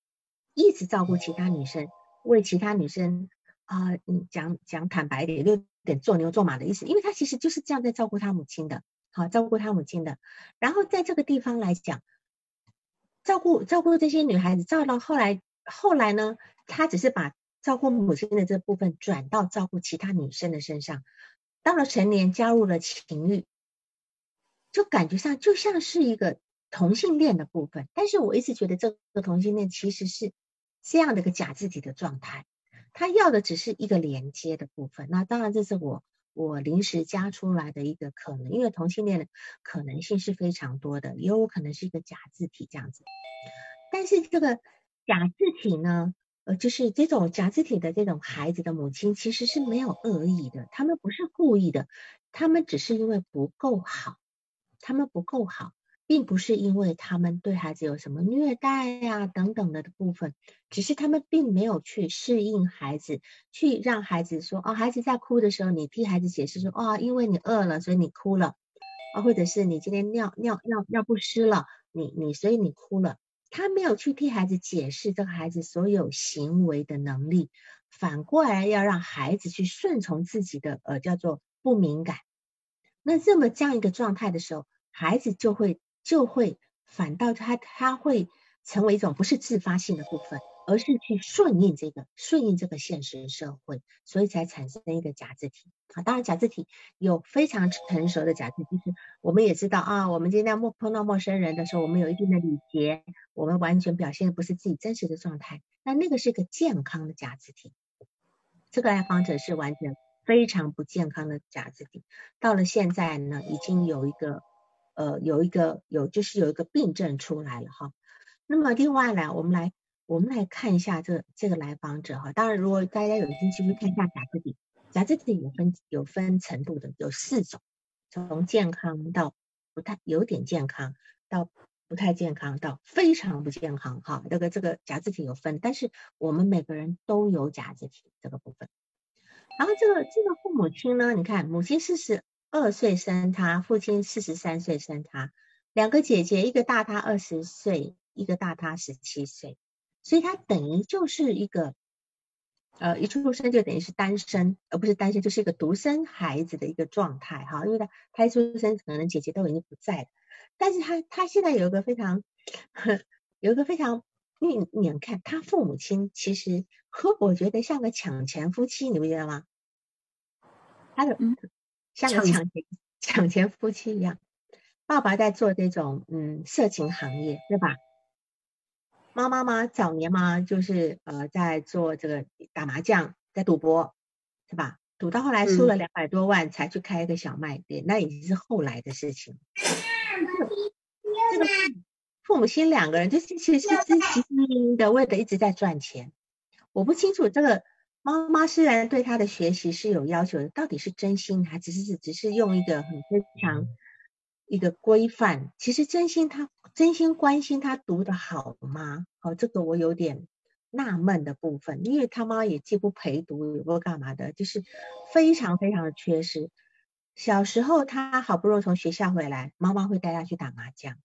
一直照顾其他女生，为其他女生啊，嗯，讲讲坦白点，有点做牛做马的意思，因为他其实就是这样在照顾他母亲的，好照顾他母亲的。然后在这个地方来讲，照顾照顾这些女孩子，照到后来，后来呢，他只是把。照顾母亲的这部分转到照顾其他女生的身上，到了成年加入了情欲，就感觉上就像是一个同性恋的部分。但是我一直觉得这个同性恋其实是这样的一个假自体的状态，他要的只是一个连接的部分。那当然这是我我临时加出来的一个可能，因为同性恋的可能性是非常多的，也有可能是一个假字体这样子。但是这个假字体呢？呃，就是这种假字体的这种孩子的母亲，其实是没有恶意的，他们不是故意的，他们只是因为不够好，他们不够好，并不是因为他们对孩子有什么虐待呀等等的部分，只是他们并没有去适应孩子，去让孩子说，哦，孩子在哭的时候，你替孩子解释说，哦，因为你饿了，所以你哭了，啊，或者是你今天尿尿尿尿不湿了，你你所以你哭了。他没有去替孩子解释这个孩子所有行为的能力，反过来要让孩子去顺从自己的呃叫做不敏感。那这么这样一个状态的时候，孩子就会就会反倒他他会成为一种不是自发性的部分。而是去顺应这个顺应这个现实社会，所以才产生一个假字体啊。当然，假字体有非常成熟的假字体，就是我们也知道啊。我们今天陌碰到陌生人的时候，我们有一定的礼节，我们完全表现的不是自己真实的状态。那那个是个健康的假字体，这个来访者是完全非常不健康的假字体。到了现在呢，已经有一个呃有一个有就是有一个病症出来了哈。那么另外呢，我们来。我们来看一下这这个来访者哈，当然如果大家有兴趣，会看一下假肢体，假肢体有分有分程度的，有四种，从健康到不太有点健康，到不太健康，到非常不健康哈。这个这个假肢体有分，但是我们每个人都有假肢体这个部分。然后这个这个父母亲呢，你看母亲四十二岁生他，父亲四十三岁生他，两个姐姐，一个大他二十岁，一个大他十七岁。所以他等于就是一个，呃，一出生就等于是单身，而不是单身，就是一个独生孩子的一个状态哈。因为他他一出生可能姐姐都已经不在了，但是他他现在有一个非常，有一个非常，你你看他父母亲其实和我觉得像个抢钱夫妻，你不觉得吗？他的嗯，像个抢钱抢钱夫妻一样，爸爸在做这种嗯色情行业，对吧？妈妈嘛，早年嘛，就是呃，在做这个打麻将，在赌博，是吧？赌到后来输了两百多万，才去开一个小卖店，那已经是后来的事情。这个父母亲两个人，就是其实是其实的，为了一直在赚钱。我不清楚这个妈妈虽然对他的学习是有要求的，到底是真心还只是只是用一个很非常一个规范，其实真心他真心关心他读的好吗？哦，这个我有点纳闷的部分，因为他妈也既不陪读，也不干嘛的，就是非常非常的缺失。小时候他好不容易从学校回来，妈妈会带他去打麻将，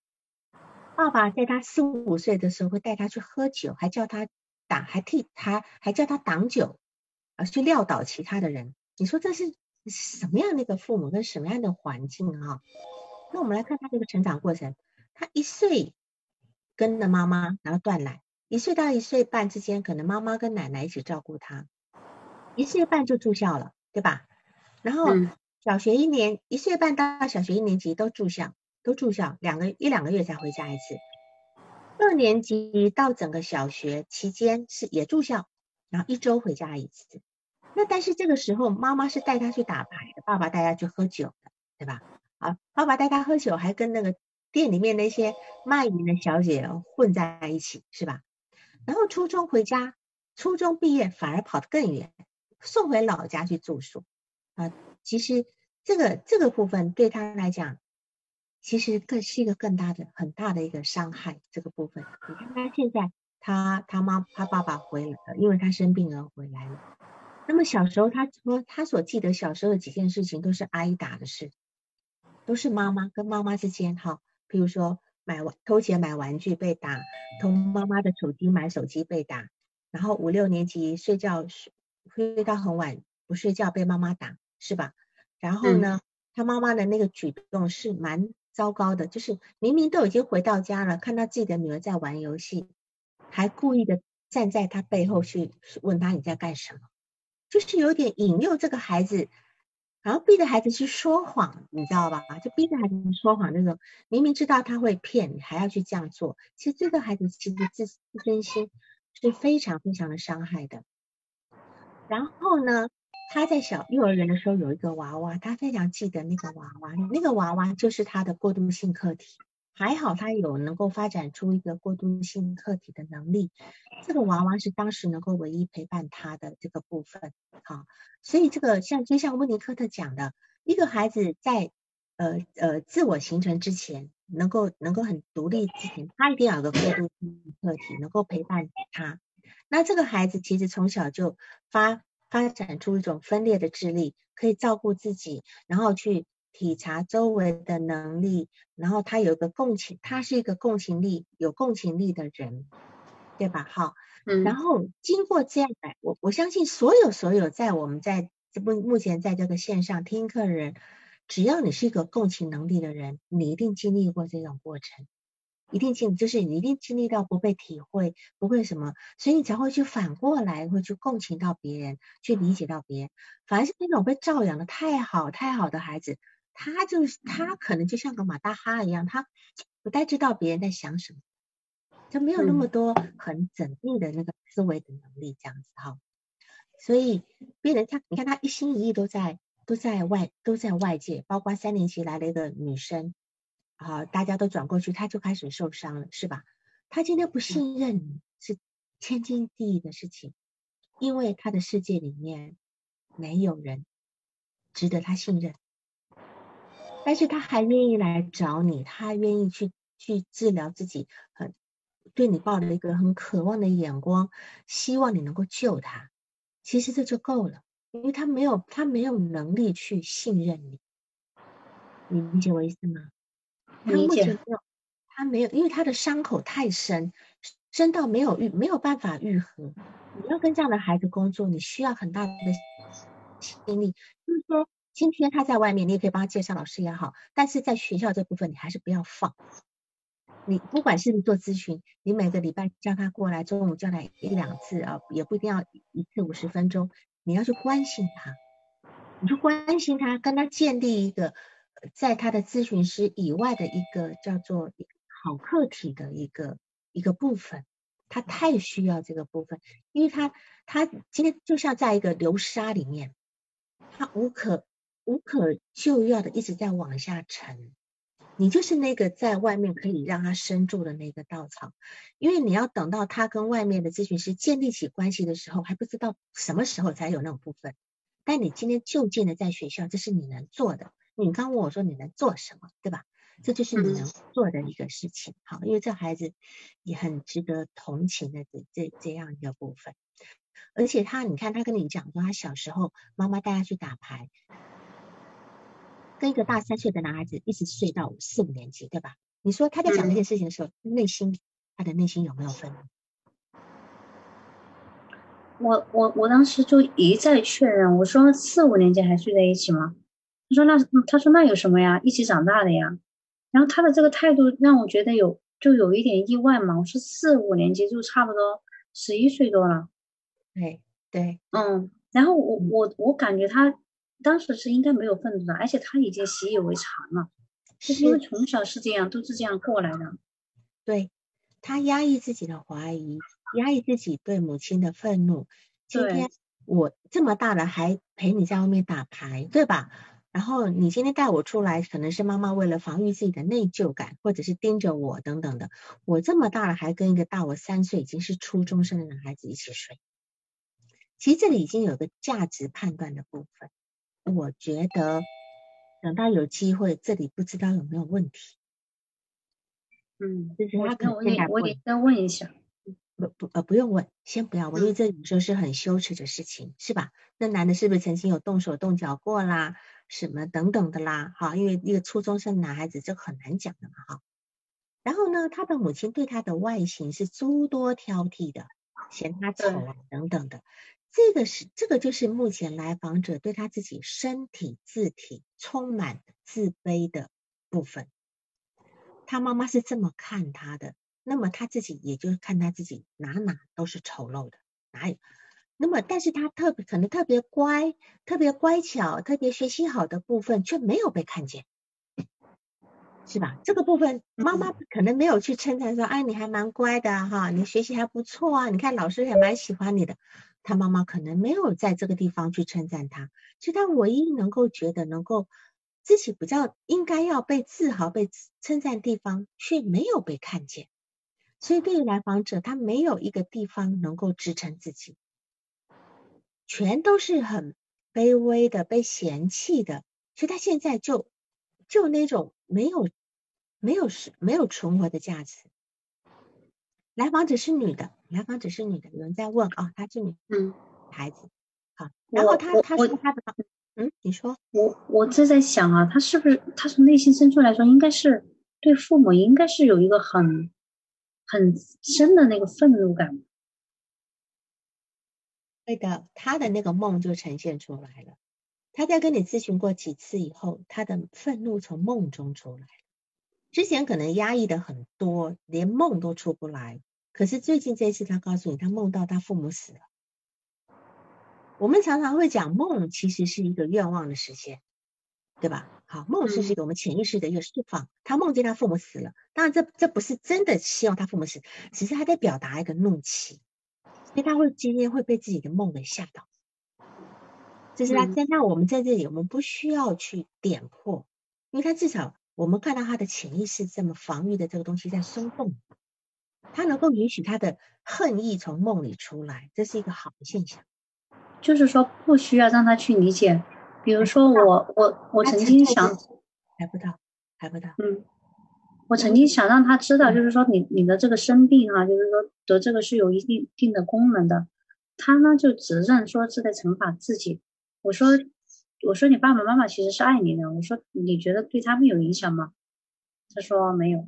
爸爸在他四五岁的时候会带他去喝酒，还叫他打，还替他还叫他挡酒，啊，去撂倒其他的人。你说这是什么样的一个父母跟什么样的环境啊？那我们来看他这个成长过程，他一岁跟着妈妈，然后断奶，一岁到一岁半之间，可能妈妈跟奶奶一起照顾他，一岁半就住校了，对吧？然后小学一年，一岁半到小学一年级都住校，都住校，两个一两个月才回家一次。二年级到整个小学期间是也住校，然后一周回家一次。那但是这个时候妈妈是带他去打牌的，爸爸带他去喝酒的，对吧？啊，爸爸带他喝酒，还跟那个店里面那些卖淫的小姐混在一起，是吧？然后初中回家，初中毕业反而跑得更远，送回老家去住宿。啊，其实这个这个部分对他来讲，其实更是一个更大的、很大的一个伤害。这个部分，你看他现在，他他妈他爸爸回来了，因为他生病而回来了。那么小时候，他说他所记得小时候的几件事情，都是挨打的事。都是妈妈跟妈妈之间哈，比如说买玩偷钱买玩具被打，偷妈妈的手机买手机被打，然后五六年级睡觉睡睡到很晚不睡觉被妈妈打，是吧？然后呢，他妈妈的那个举动是蛮糟糕的，就是明明都已经回到家了，看到自己的女儿在玩游戏，还故意的站在他背后去问他你在干什么，就是有点引诱这个孩子。然后逼着孩子去说谎，你知道吧？就逼着孩子说谎那种，明明知道他会骗你，还要去这样做。其实这个孩子其实自自尊心是非常非常的伤害的。然后呢，他在小幼儿园的时候有一个娃娃，他非常记得那个娃娃，那个娃娃就是他的过渡性课题。还好他有能够发展出一个过渡性客体的能力，这个娃娃是当时能够唯一陪伴他的这个部分，好，所以这个像就像温尼科特讲的，一个孩子在呃呃自我形成之前，能够能够很独立之前，他一定要有个过渡性客体能够陪伴他。那这个孩子其实从小就发发展出一种分裂的智力，可以照顾自己，然后去。体察周围的能力，然后他有一个共情，他是一个共情力有共情力的人，对吧？好，嗯，然后经过这样的，我我相信所有所有在我们在这目目前在这个线上听课的人，只要你是一个共情能力的人，你一定经历过这种过程，一定经就是你一定经历到不被体会，不会什么，所以你才会去反过来会去共情到别人，去理解到别人，反而是那种被照养的太好太好的孩子。他就是他，可能就像个马大哈一样，他不太知道别人在想什么，就没有那么多很缜密的那个思维的能力，这样子哈。所以别人他，你看他一心一意都在都在外都在外界，包括三年级来了一个女生，啊，大家都转过去，他就开始受伤了，是吧？他今天不信任你是天经地义的事情，因为他的世界里面没有人值得他信任。但是他还愿意来找你，他还愿意去去治疗自己，很对你抱着一个很渴望的眼光，希望你能够救他。其实这就够了，因为他没有他没有能力去信任你，你理解我意思吗？
理解。
他没有，因为他的伤口太深，深到没有愈没有办法愈合。你要跟这样的孩子工作，你需要很大的心力，就是说。今天他在外面，你也可以帮他介绍老师也好，但是在学校这部分你还是不要放。你不管是做咨询，你每个礼拜叫他过来，中午叫来一两次啊，也不一定要一次五十分钟，你要去关心他，你去关心他，跟他建立一个在他的咨询师以外的一个叫做好客体的一个一个部分，他太需要这个部分，因为他他今天就像在一个流沙里面，他无可。无可救药的一直在往下沉，你就是那个在外面可以让他深住的那个稻草，因为你要等到他跟外面的咨询师建立起关系的时候，还不知道什么时候才有那种部分。但你今天就近的在学校，这是你能做的。你刚问我说你能做什么，对吧？这就是你能做的一个事情。好，因为这孩子也很值得同情的这这这样一个部分。而且他，你看他跟你讲说，他小时候妈妈带他去打牌，跟一个大三岁的男孩子一直睡到四五年级，对吧？你说他在讲这件事情的时候，内心他的内心有没有分？
我我我当时就一再确认，我说四五年级还睡在一起吗？他说那他说那有什么呀，一起长大的呀。然后他的这个态度让我觉得有就有一点意外嘛。我说四五年级就差不多十一岁多了。
对对，
嗯。然后我我我感觉他当时是应该没有愤怒的，而且他已经习以为常了，就是因为从小是这样，都是这样过来的。
对他压抑自己的怀疑。压抑自己对母亲的愤怒。今天我这么大了还陪你在外面打牌，对吧？然后你今天带我出来，可能是妈妈为了防御自己的内疚感，或者是盯着我等等的。我这么大了还跟一个大我三岁已经是初中生的男孩子一起睡。其实这里已经有个价值判断的部分。我觉得等到有机会，这里不知道有没有问题。
嗯，
就是他可能
我我得再问一下。
不不呃不用问，先不要问，因为这有时候是很羞耻的事情，是吧？那男的是不是曾经有动手动脚过啦，什么等等的啦？哈，因为一个初中生男孩子这很难讲的嘛，哈。然后呢，他的母亲对他的外形是诸多挑剔的，嫌他丑啊等等的。这个是这个就是目前来访者对他自己身体字体充满自卑的部分。他妈妈是这么看他的。那么他自己也就看他自己哪哪都是丑陋的，哪有？那么但是他特别可能特别乖、特别乖巧、特别学习好的部分却没有被看见，是吧？这个部分妈妈可能没有去称赞说，哎，你还蛮乖的哈，你学习还不错啊，你看老师也蛮喜欢你的。他妈妈可能没有在这个地方去称赞他，所以他唯一能够觉得能够自己比较应该要被自豪、被称赞地方，却没有被看见。所以，对于来访者，他没有一个地方能够支撑自己，全都是很卑微的、被嫌弃的。所以，他现在就就那种没有、没有是没有存活的价值。来访者是女的，来访者是女的。有人在问啊，他是女，
嗯，
孩子，好。然后他他说他的，嗯，你说，
我我正在想啊，他是不是他从内心深处来说，应该是对父母应该是有一个很。很深的那个愤怒感，
对的，他的那个梦就呈现出来了。他在跟你咨询过几次以后，他的愤怒从梦中出来。之前可能压抑的很多，连梦都出不来。可是最近这一次，他告诉你，他梦到他父母死了。我们常常会讲梦，其实是一个愿望的实现。对吧？好，梦是是一个我们潜意识的一个释放。他梦见他父母死了，当然这这不是真的希望他父母死，只是他在表达一个怒气，所以他会今天会被自己的梦给吓到。就是他，在那我们在这里，我们不需要去点破，因为他至少我们看到他的潜意识这么防御的这个东西在松动，他能够允许他的恨意从梦里出来，这是一个好的现象。
就是说，不需要让他去理解。比如说我我我曾经想
还不到还不到
嗯，我曾经想让他知道，就是说你你的这个生病哈，就是说得这个是有一定定的功能的。他呢就只认说是在惩罚自己。我说我说你爸爸妈妈其实是爱你的。我说你觉得对他们有影响吗？他说没有。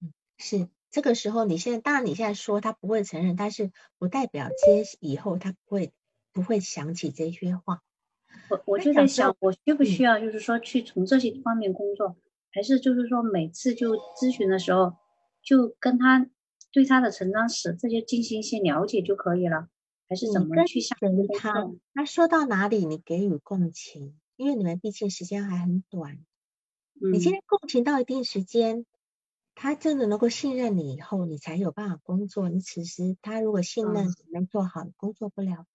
嗯，是这个时候你现在当然你现在说他不会承认，但是不代表接以后他不会不会想起这些话。
我我就在想，我需不需要就是说去从这些方面工作，还是就是说每次就咨询的时候，就跟他对他的成长史这些进行一些了解就可以了，还是怎么去想
他？他说到哪里你给予共情，因为你们毕竟时间还很短，你今天共情到一定时间，他真的能够信任你以后，你才有办法工作。你此时他如果信任你能做好，工作不了的，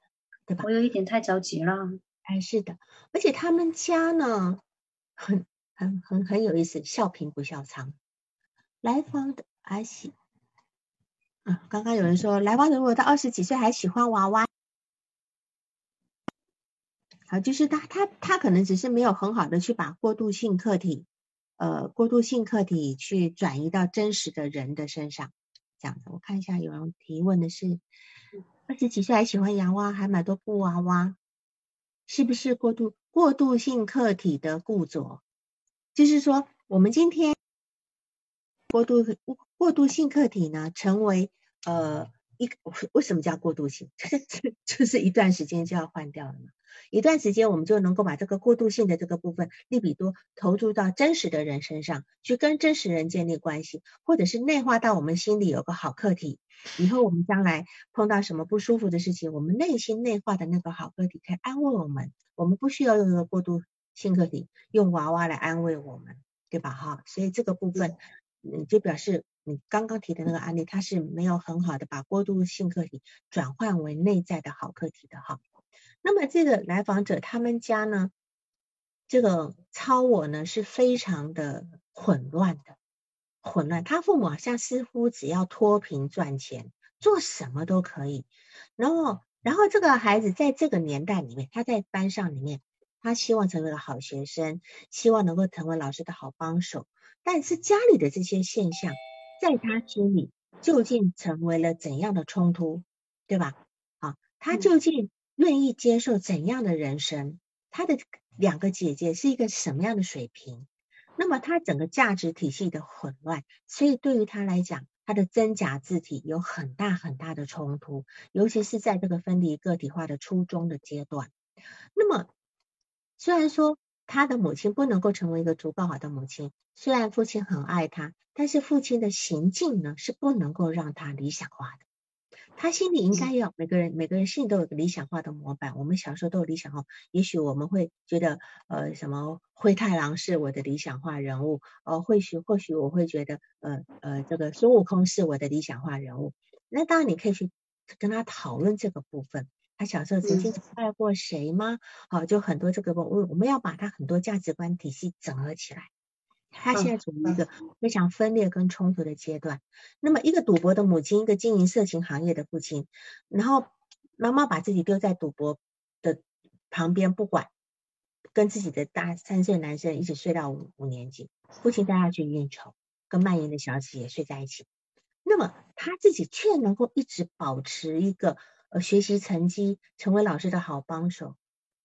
对吧？
我有一点太着急了。
哎，是的，而且他们家呢，很很很很有意思，笑贫不笑娼。来访的还喜，啊，刚刚有人说来访如果到二十几岁还喜欢娃娃，好，就是他他他可能只是没有很好的去把过渡性课题呃过渡性客体去转移到真实的人的身上，这样子。我看一下，有人提问的是二十几岁还喜欢洋娃，还买多布娃娃，是不是过度过渡性客体的固着？就是说，我们今天过渡过渡性客体呢，成为呃。一为什么叫过渡性？就是一段时间就要换掉了嘛。一段时间我们就能够把这个过渡性的这个部分利比多投注到真实的人身上去，跟真实人建立关系，或者是内化到我们心里有个好客体。以后我们将来碰到什么不舒服的事情，我们内心内化的那个好客体可以安慰我们。我们不需要用一个过渡性客体，用娃娃来安慰我们，对吧？哈，所以这个部分，嗯，就表示。你刚刚提的那个案例，它是没有很好的把过渡性客体转换为内在的好客体的哈。那么这个来访者他们家呢，这个超我呢是非常的混乱的，混乱。他父母好像似乎只要脱贫赚钱，做什么都可以。然后，然后这个孩子在这个年代里面，他在班上里面，他希望成为个好学生，希望能够成为老师的好帮手。但是家里的这些现象。在他心里究竟成为了怎样的冲突，对吧？好，他究竟愿意接受怎样的人生？他的两个姐姐是一个什么样的水平？那么他整个价值体系的混乱，所以对于他来讲，他的真假字体有很大很大的冲突，尤其是在这个分离个体化的初中的阶段。那么虽然说他的母亲不能够成为一个足够好的母亲，虽然父亲很爱他。但是父亲的行径呢，是不能够让他理想化的。他心里应该有每个人每个人心里都有个理想化的模板。我们小时候都有理想化，也许我们会觉得，呃，什么灰太狼是我的理想化人物，呃，或许或许我会觉得，呃呃，这个孙悟空是我的理想化人物。那当然你可以去跟他讨论这个部分。他小时候曾经爱过谁吗？好，就很多这个我我们要把他很多价值观体系整合起来。他现在处于一个非常分裂跟冲突的阶段。那么，一个赌博的母亲，一个经营色情行业的父亲，然后妈妈把自己丢在赌博的旁边不管，跟自己的大三岁男生一起睡到五五年级，父亲带他去应酬，跟卖淫的小姐也睡在一起。那么他自己却能够一直保持一个呃学习成绩，成为老师的好帮手，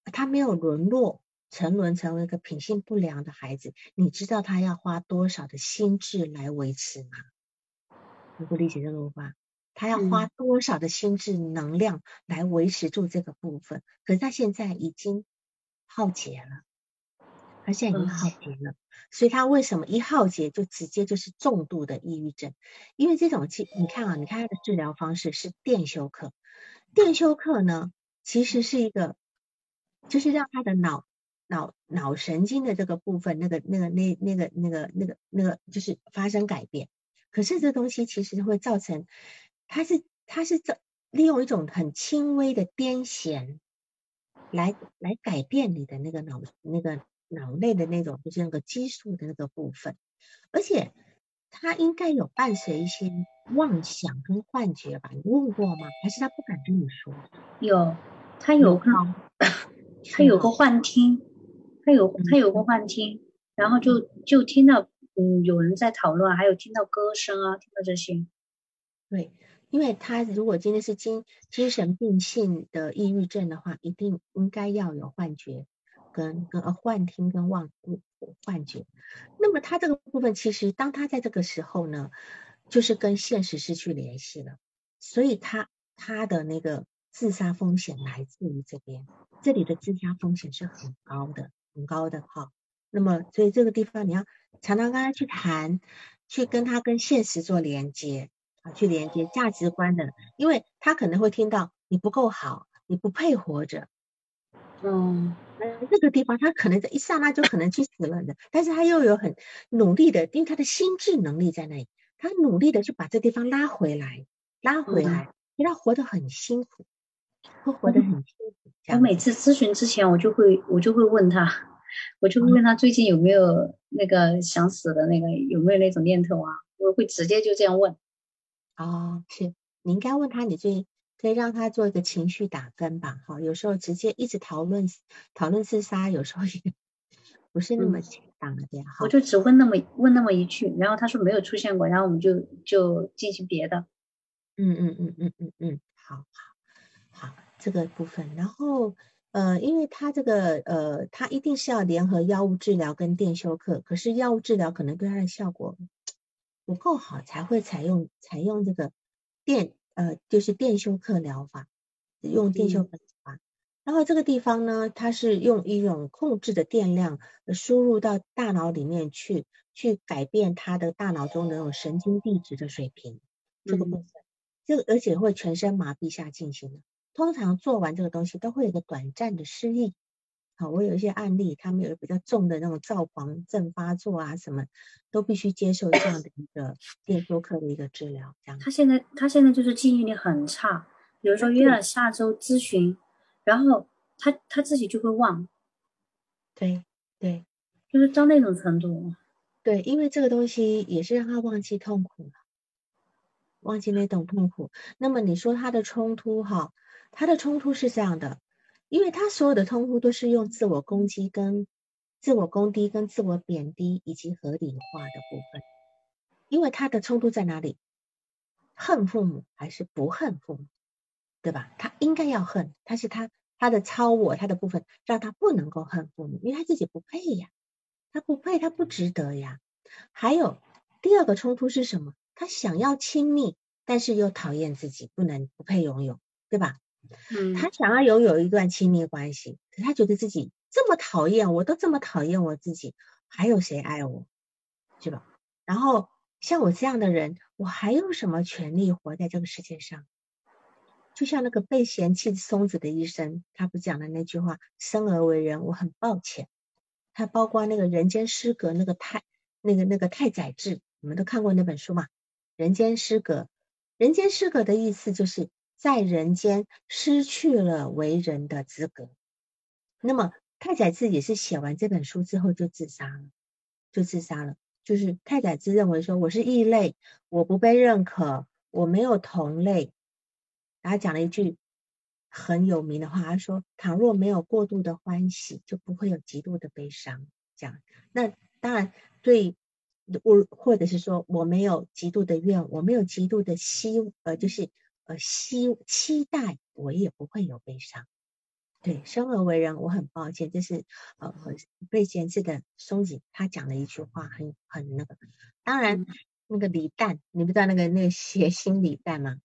他没有沦落。沉沦成为一个品性不良的孩子，你知道他要花多少的心智来维持吗？能够理解这个话？他要花多少的心智能量来维持住这个部分？可是他现在已经耗竭了，他现在已经耗竭了，所以他为什么一耗竭就直接就是重度的抑郁症？因为这种气，你看啊，你看他的治疗方式是电休克，电休克呢，其实是一个，就是让他的脑。脑脑神经的这个部分，那个那个那那个那个那个那个就是发生改变，可是这东西其实会造成，它是它是这利用一种很轻微的癫痫来来改变你的那个脑那个脑内的那种就是那个激素的那个部分，而且它应该有伴随一些妄想跟幻觉吧？你问过吗？还是他不敢跟你说？
有，他有个 他有个幻听。他有他有过幻听，然后就就听到嗯有人在讨论，还有听到歌声啊，听到这些。
对，因为他如果今天是精精神病性的抑郁症的话，一定应该要有幻觉跟跟呃幻听跟妄幻觉。那么他这个部分其实当他在这个时候呢，就是跟现实失去联系了，所以他他的那个自杀风险来自于这边，这里的自杀风险是很高的。很高的哈，那么所以这个地方你要常常跟他去谈，去跟他跟现实做连接啊，去连接价值观的，因为他可能会听到你不够好，你不配活着，嗯，那这个地方他可能在一刹那就可能去死了的，但是他又有很努力的，因为他的心智能力在那里，他努力的去把这地方拉回来，拉回来，因为他活得很辛苦。会活得很辛苦。
我每次咨询之前，我就会我就会问他，我就会问他最近有没有那个想死的那个有没有那种念头啊？我会直接就这样问。
哦，是你应该问他，你最可以让他做一个情绪打分吧。哈，有时候直接一直讨论讨论自杀，有时候也不是那么简当了，对
我就只问那么问那么一句，然后他说没有出现过，然后我们就就进行别的。
嗯嗯嗯嗯嗯嗯，好好好，这个部分，然后呃，因为他这个呃，他一定是要联合药物治疗跟电休克，可是药物治疗可能对他的效果不够好，才会采用采用这个电呃，就是电休克疗法，用电休克疗法。然后这个地方呢，它是用一种控制的电量输入到大脑里面去，去改变他的大脑中的那种神经递质的水平，这个部分。这个而且会全身麻痹下进行的，通常做完这个东西都会有一个短暂的失忆。好，我有一些案例，他们有比较重的那种躁狂症发作啊，什么都必须接受这样的一个 电休克的一个治疗。这样，
他现在他现在就是记忆力很差，比如说约了下周咨询，然后他他自己就会忘。
对对，
就是到那种程度。
对，因为这个东西也是让他忘记痛苦了。忘记那种痛苦。那么你说他的冲突哈，他的冲突是这样的，因为他所有的冲突都是用自我攻击、跟自我攻击、跟自我贬低以及合理化的部分。因为他的冲突在哪里？恨父母还是不恨父母？对吧？他应该要恨，但是他他的超我他的部分让他不能够恨父母，因为他自己不配呀，他不配，他不值得呀。还有第二个冲突是什么？他想要亲密，但是又讨厌自己，不能不配拥有，对吧？他想要拥有一段亲密关系，可他觉得自己这么讨厌，我都这么讨厌我自己，还有谁爱我，是吧？然后像我这样的人，我还有什么权利活在这个世界上？就像那个被嫌弃松子的医生，他不讲的那句话：“生而为人，我很抱歉。”他包括那个人间失格那个太那个那个太宰治，你们都看过那本书吗？人间失格，人间失格的意思就是在人间失去了为人的资格。那么太宰治也是写完这本书之后就自杀了，就自杀了。就是太宰治认为说我是异类，我不被认可，我没有同类。他讲了一句很有名的话，他说：“倘若没有过度的欢喜，就不会有极度的悲伤。”这样，那当然对。我或者是说我没有极度的愿，我没有极度的希，呃，就是呃希期待，我也不会有悲伤。对，生而为人，我很抱歉，这是呃被嫌弃的松井他讲了一句话，很很那个。当然，那个李诞，你不知道那个那个谐星李诞吗？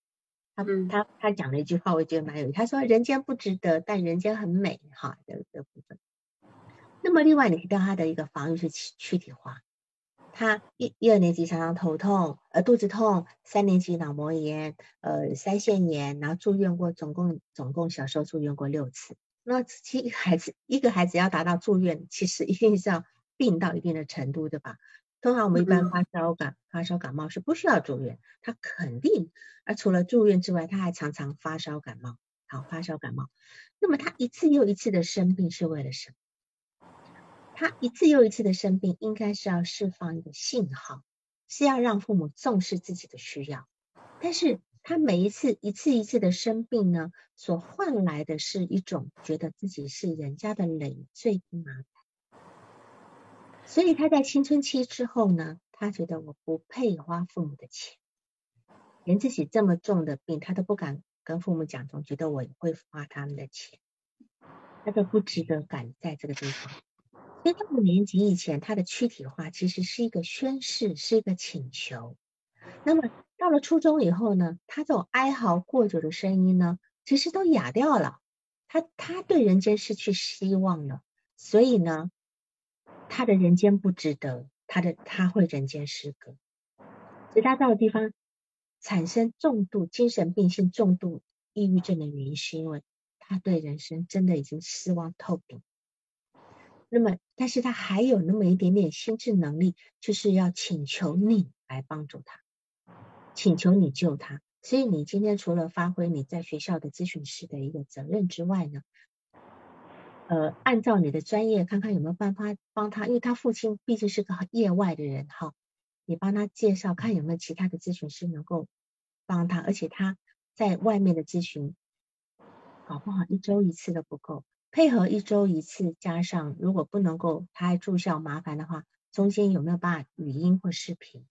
他他他讲了一句话，我觉得蛮有意思。他说：“人间不值得，但人间很美。”哈，这这部分。那么另外，你提到他的一个防御是躯躯体化。他一一二年级常常头痛，呃肚子痛，三年级脑膜炎，呃腮腺炎，然后住院过，总共总共小时候住院过六次。那其实孩子一个孩子要达到住院，其实一定是要病到一定的程度的吧？通常我们一般发烧感发烧感冒是不需要住院，他肯定，而除了住院之外，他还常常发烧感冒，好发烧感冒。那么他一次又一次的生病是为了什么？他一次又一次的生病，应该是要释放一个信号，是要让父母重视自己的需要。但是他每一次一次一次的生病呢，所换来的是一种觉得自己是人家的累赘麻烦。所以他在青春期之后呢，他觉得我不配花父母的钱，连自己这么重的病，他都不敢跟父母讲，总觉得我会花他们的钱，他都不值得赶在这个地方。在五年级以前，他的躯体化其实是一个宣誓，是一个请求。那么到了初中以后呢，他这种哀嚎过久的声音呢，其实都哑掉了。他他对人间失去希望了，所以呢，他的人间不值得，他的他会人间失格。所以他到的地方产生重度精神病性、重度抑郁症的原因，是因为他对人生真的已经失望透顶。那么，但是他还有那么一点点心智能力，就是要请求你来帮助他，请求你救他。所以，你今天除了发挥你在学校的咨询师的一个责任之外呢，呃，按照你的专业，看看有没有办法帮他，因为他父亲毕竟是个业外的人哈，你帮他介绍，看有没有其他的咨询师能够帮他，而且他在外面的咨询，搞不好一周一次都不够。配合一周一次，加上如果不能够他还住校麻烦的话，中间有没有办法语音或视频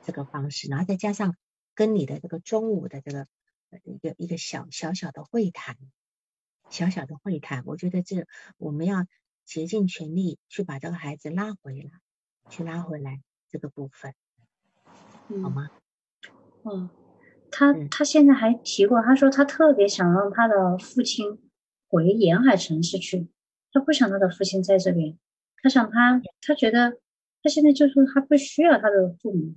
这个方式，然后再加上跟你的这个中午的这个一个一个小小小的会谈，小小的会谈，我觉得这我们要竭尽全力去把这个孩子拉回来，去拉回来这个部分，好吗？
嗯，他他现在还提过，他说他特别想让他的父亲回沿海城市去，他不想他的父亲在这边，他想他他觉得他现在就是他不需要他的父母，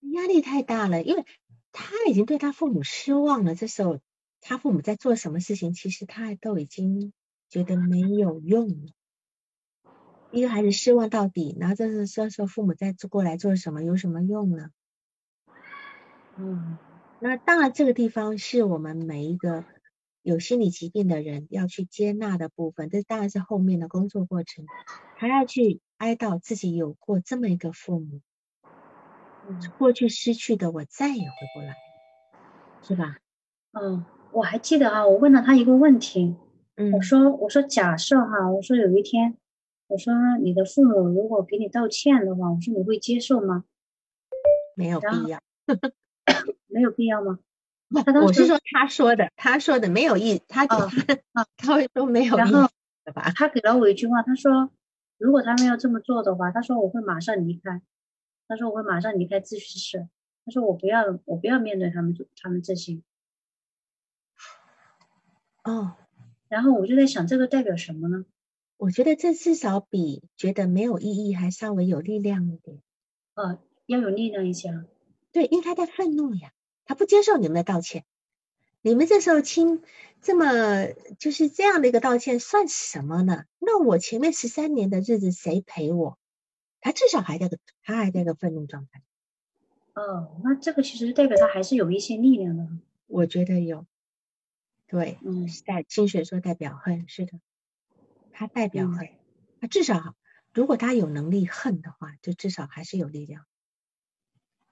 压力太大了，因为他已经对他父母失望了。这时候他父母在做什么事情，其实他都已经觉得没有用了。一个孩子失望到底，然后这是说说父母在过来做什么，有什么用呢？嗯，那当然，这个地方是我们每一个有心理疾病的人要去接纳的部分。这当然是后面的工作过程，还要去哀悼自己有过这么一个父母，过去失去的我再也回不来，是吧？
嗯，我还记得啊，我问了他一个问题，
嗯，
我说我说假设哈，我说有一天，我说你的父母如果给你道歉的话，我说你会接受吗？
没有必要。
没有必要吗？
我是说他说的，他说的没有意，他他 他会说没有意思吧？
他给了我一句话，他说如果他们要这么做的话，他说我会马上离开，他说我会马上离开咨询室，他说我不要我不要面对他们他们这些。
哦，
然后我就在想，这个代表什么呢？
我觉得这至少比觉得没有意义还稍微有力量一点。
呃，要有力量一些。
对，因为他在愤怒呀，他不接受你们的道歉。你们这时候亲这么就是这样的一个道歉算什么呢？那我前面十三年的日子谁陪我？他至少还在个，他还在个愤怒状态。
哦，那这个其实代表他还是有一些力量的。
我觉得有。对，
嗯，
代清水说代表恨，是的，他代表恨，他至少如果他有能力恨的话，就至少还是有力量。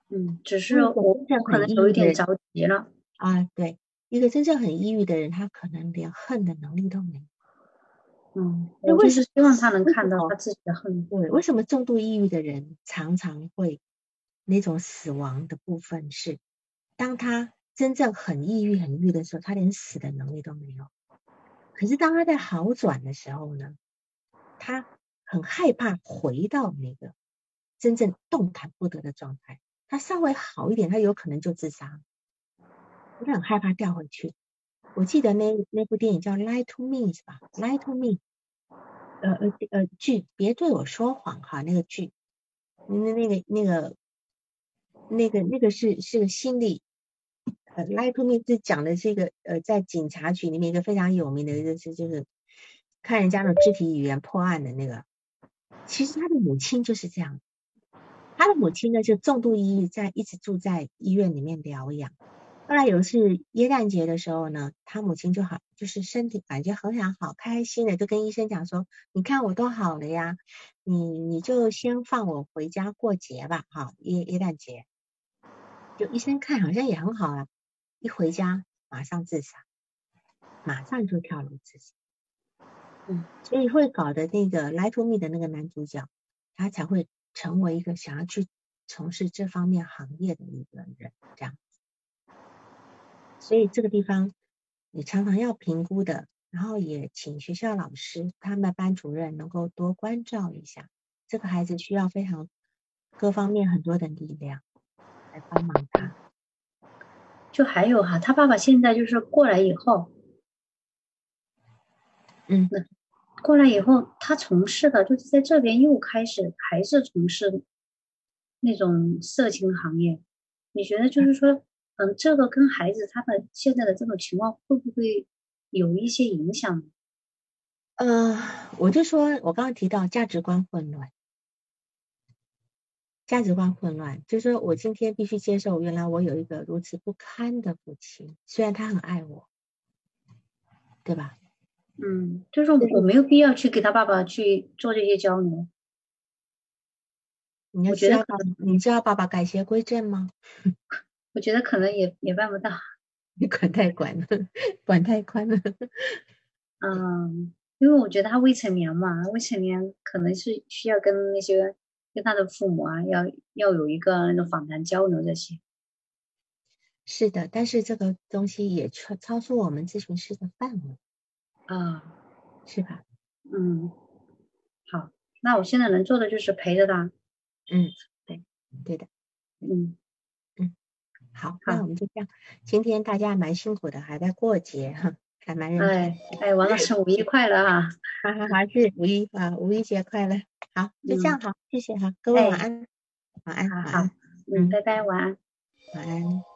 嗯，只是我可能有一点着急了
啊。对，一个真正很抑郁的人，他可能连恨的能力都没有。
嗯，我就是希望他能看到他自己的恨。
对，为什么重度抑郁的人常常会那种死亡的部分是，当他真正很抑郁、很抑郁的时候，他连死的能力都没有。可是当他在好转的时候呢，他很害怕回到那个真正动弹不得的状态。他稍微好一点，他有可能就自杀。他很害怕掉回去。我记得那那部电影叫《Lie to Me》是吧？《Lie to Me》呃呃呃剧，别对我说谎哈，那个剧，那那个那个那个那个是是个心理。呃，《Lie to Me》是讲的是一个呃在警察局里面一个非常有名的一个是就是看人家的肢体语言破案的那个。其实他的母亲就是这样。他的母亲呢，就重度抑郁，在一直住在医院里面疗养。后来有一次耶诞节的时候呢，他母亲就好，就是身体感觉很想好，开心的就跟医生讲说：“你看我都好了呀，你你就先放我回家过节吧，哈，耶耶诞节。”就医生看好像也很好啊，一回家马上自杀，马上就跳楼自杀。嗯，所以会搞的那个《Lie to Me》的那个男主角，他才会。成为一个想要去从事这方面行业的一个人，这样子。所以这个地方你常常要评估的，然后也请学校老师、他们的班主任能够多关照一下这个孩子，需要非常各方面很多的力量来帮忙他。
就还有哈，他爸爸现在就是过来以后，
嗯。
过来以后，他从事的就是在这边又开始还是从事那种色情行业。你觉得就是说，嗯，这个跟孩子他的现在的这种情况会不会有一些影响？
呃，我就说我刚刚提到价值观混乱，价值观混乱，就是说我今天必须接受，原来我有一个如此不堪的父亲，虽然他很爱我，对吧？
嗯，就是我没有必要去给他爸爸去做这些交流。
你觉得你知道爸爸改邪归正吗？
我觉得可能也也办不到。
你管太管了，管太宽了。
嗯，因为我觉得他未成年嘛，未成年可能是需要跟那些跟他的父母啊，要要有一个那种访谈交流这些。
是的，但是这个东西也超超出我们咨询师的范围
啊，
是吧？
嗯，好，那我现在能做的就是陪着他。
嗯，对，对的，
嗯
嗯，好，那我们就这样。今天大家蛮辛苦的，还在过节哈，还蛮认真。
哎哎，王老师，五一快乐哈！
哈哈哈，是五一啊，五一节快乐。好，就这样好，谢谢哈，各位晚安，晚安，晚安，
嗯，拜拜，晚安，
晚安。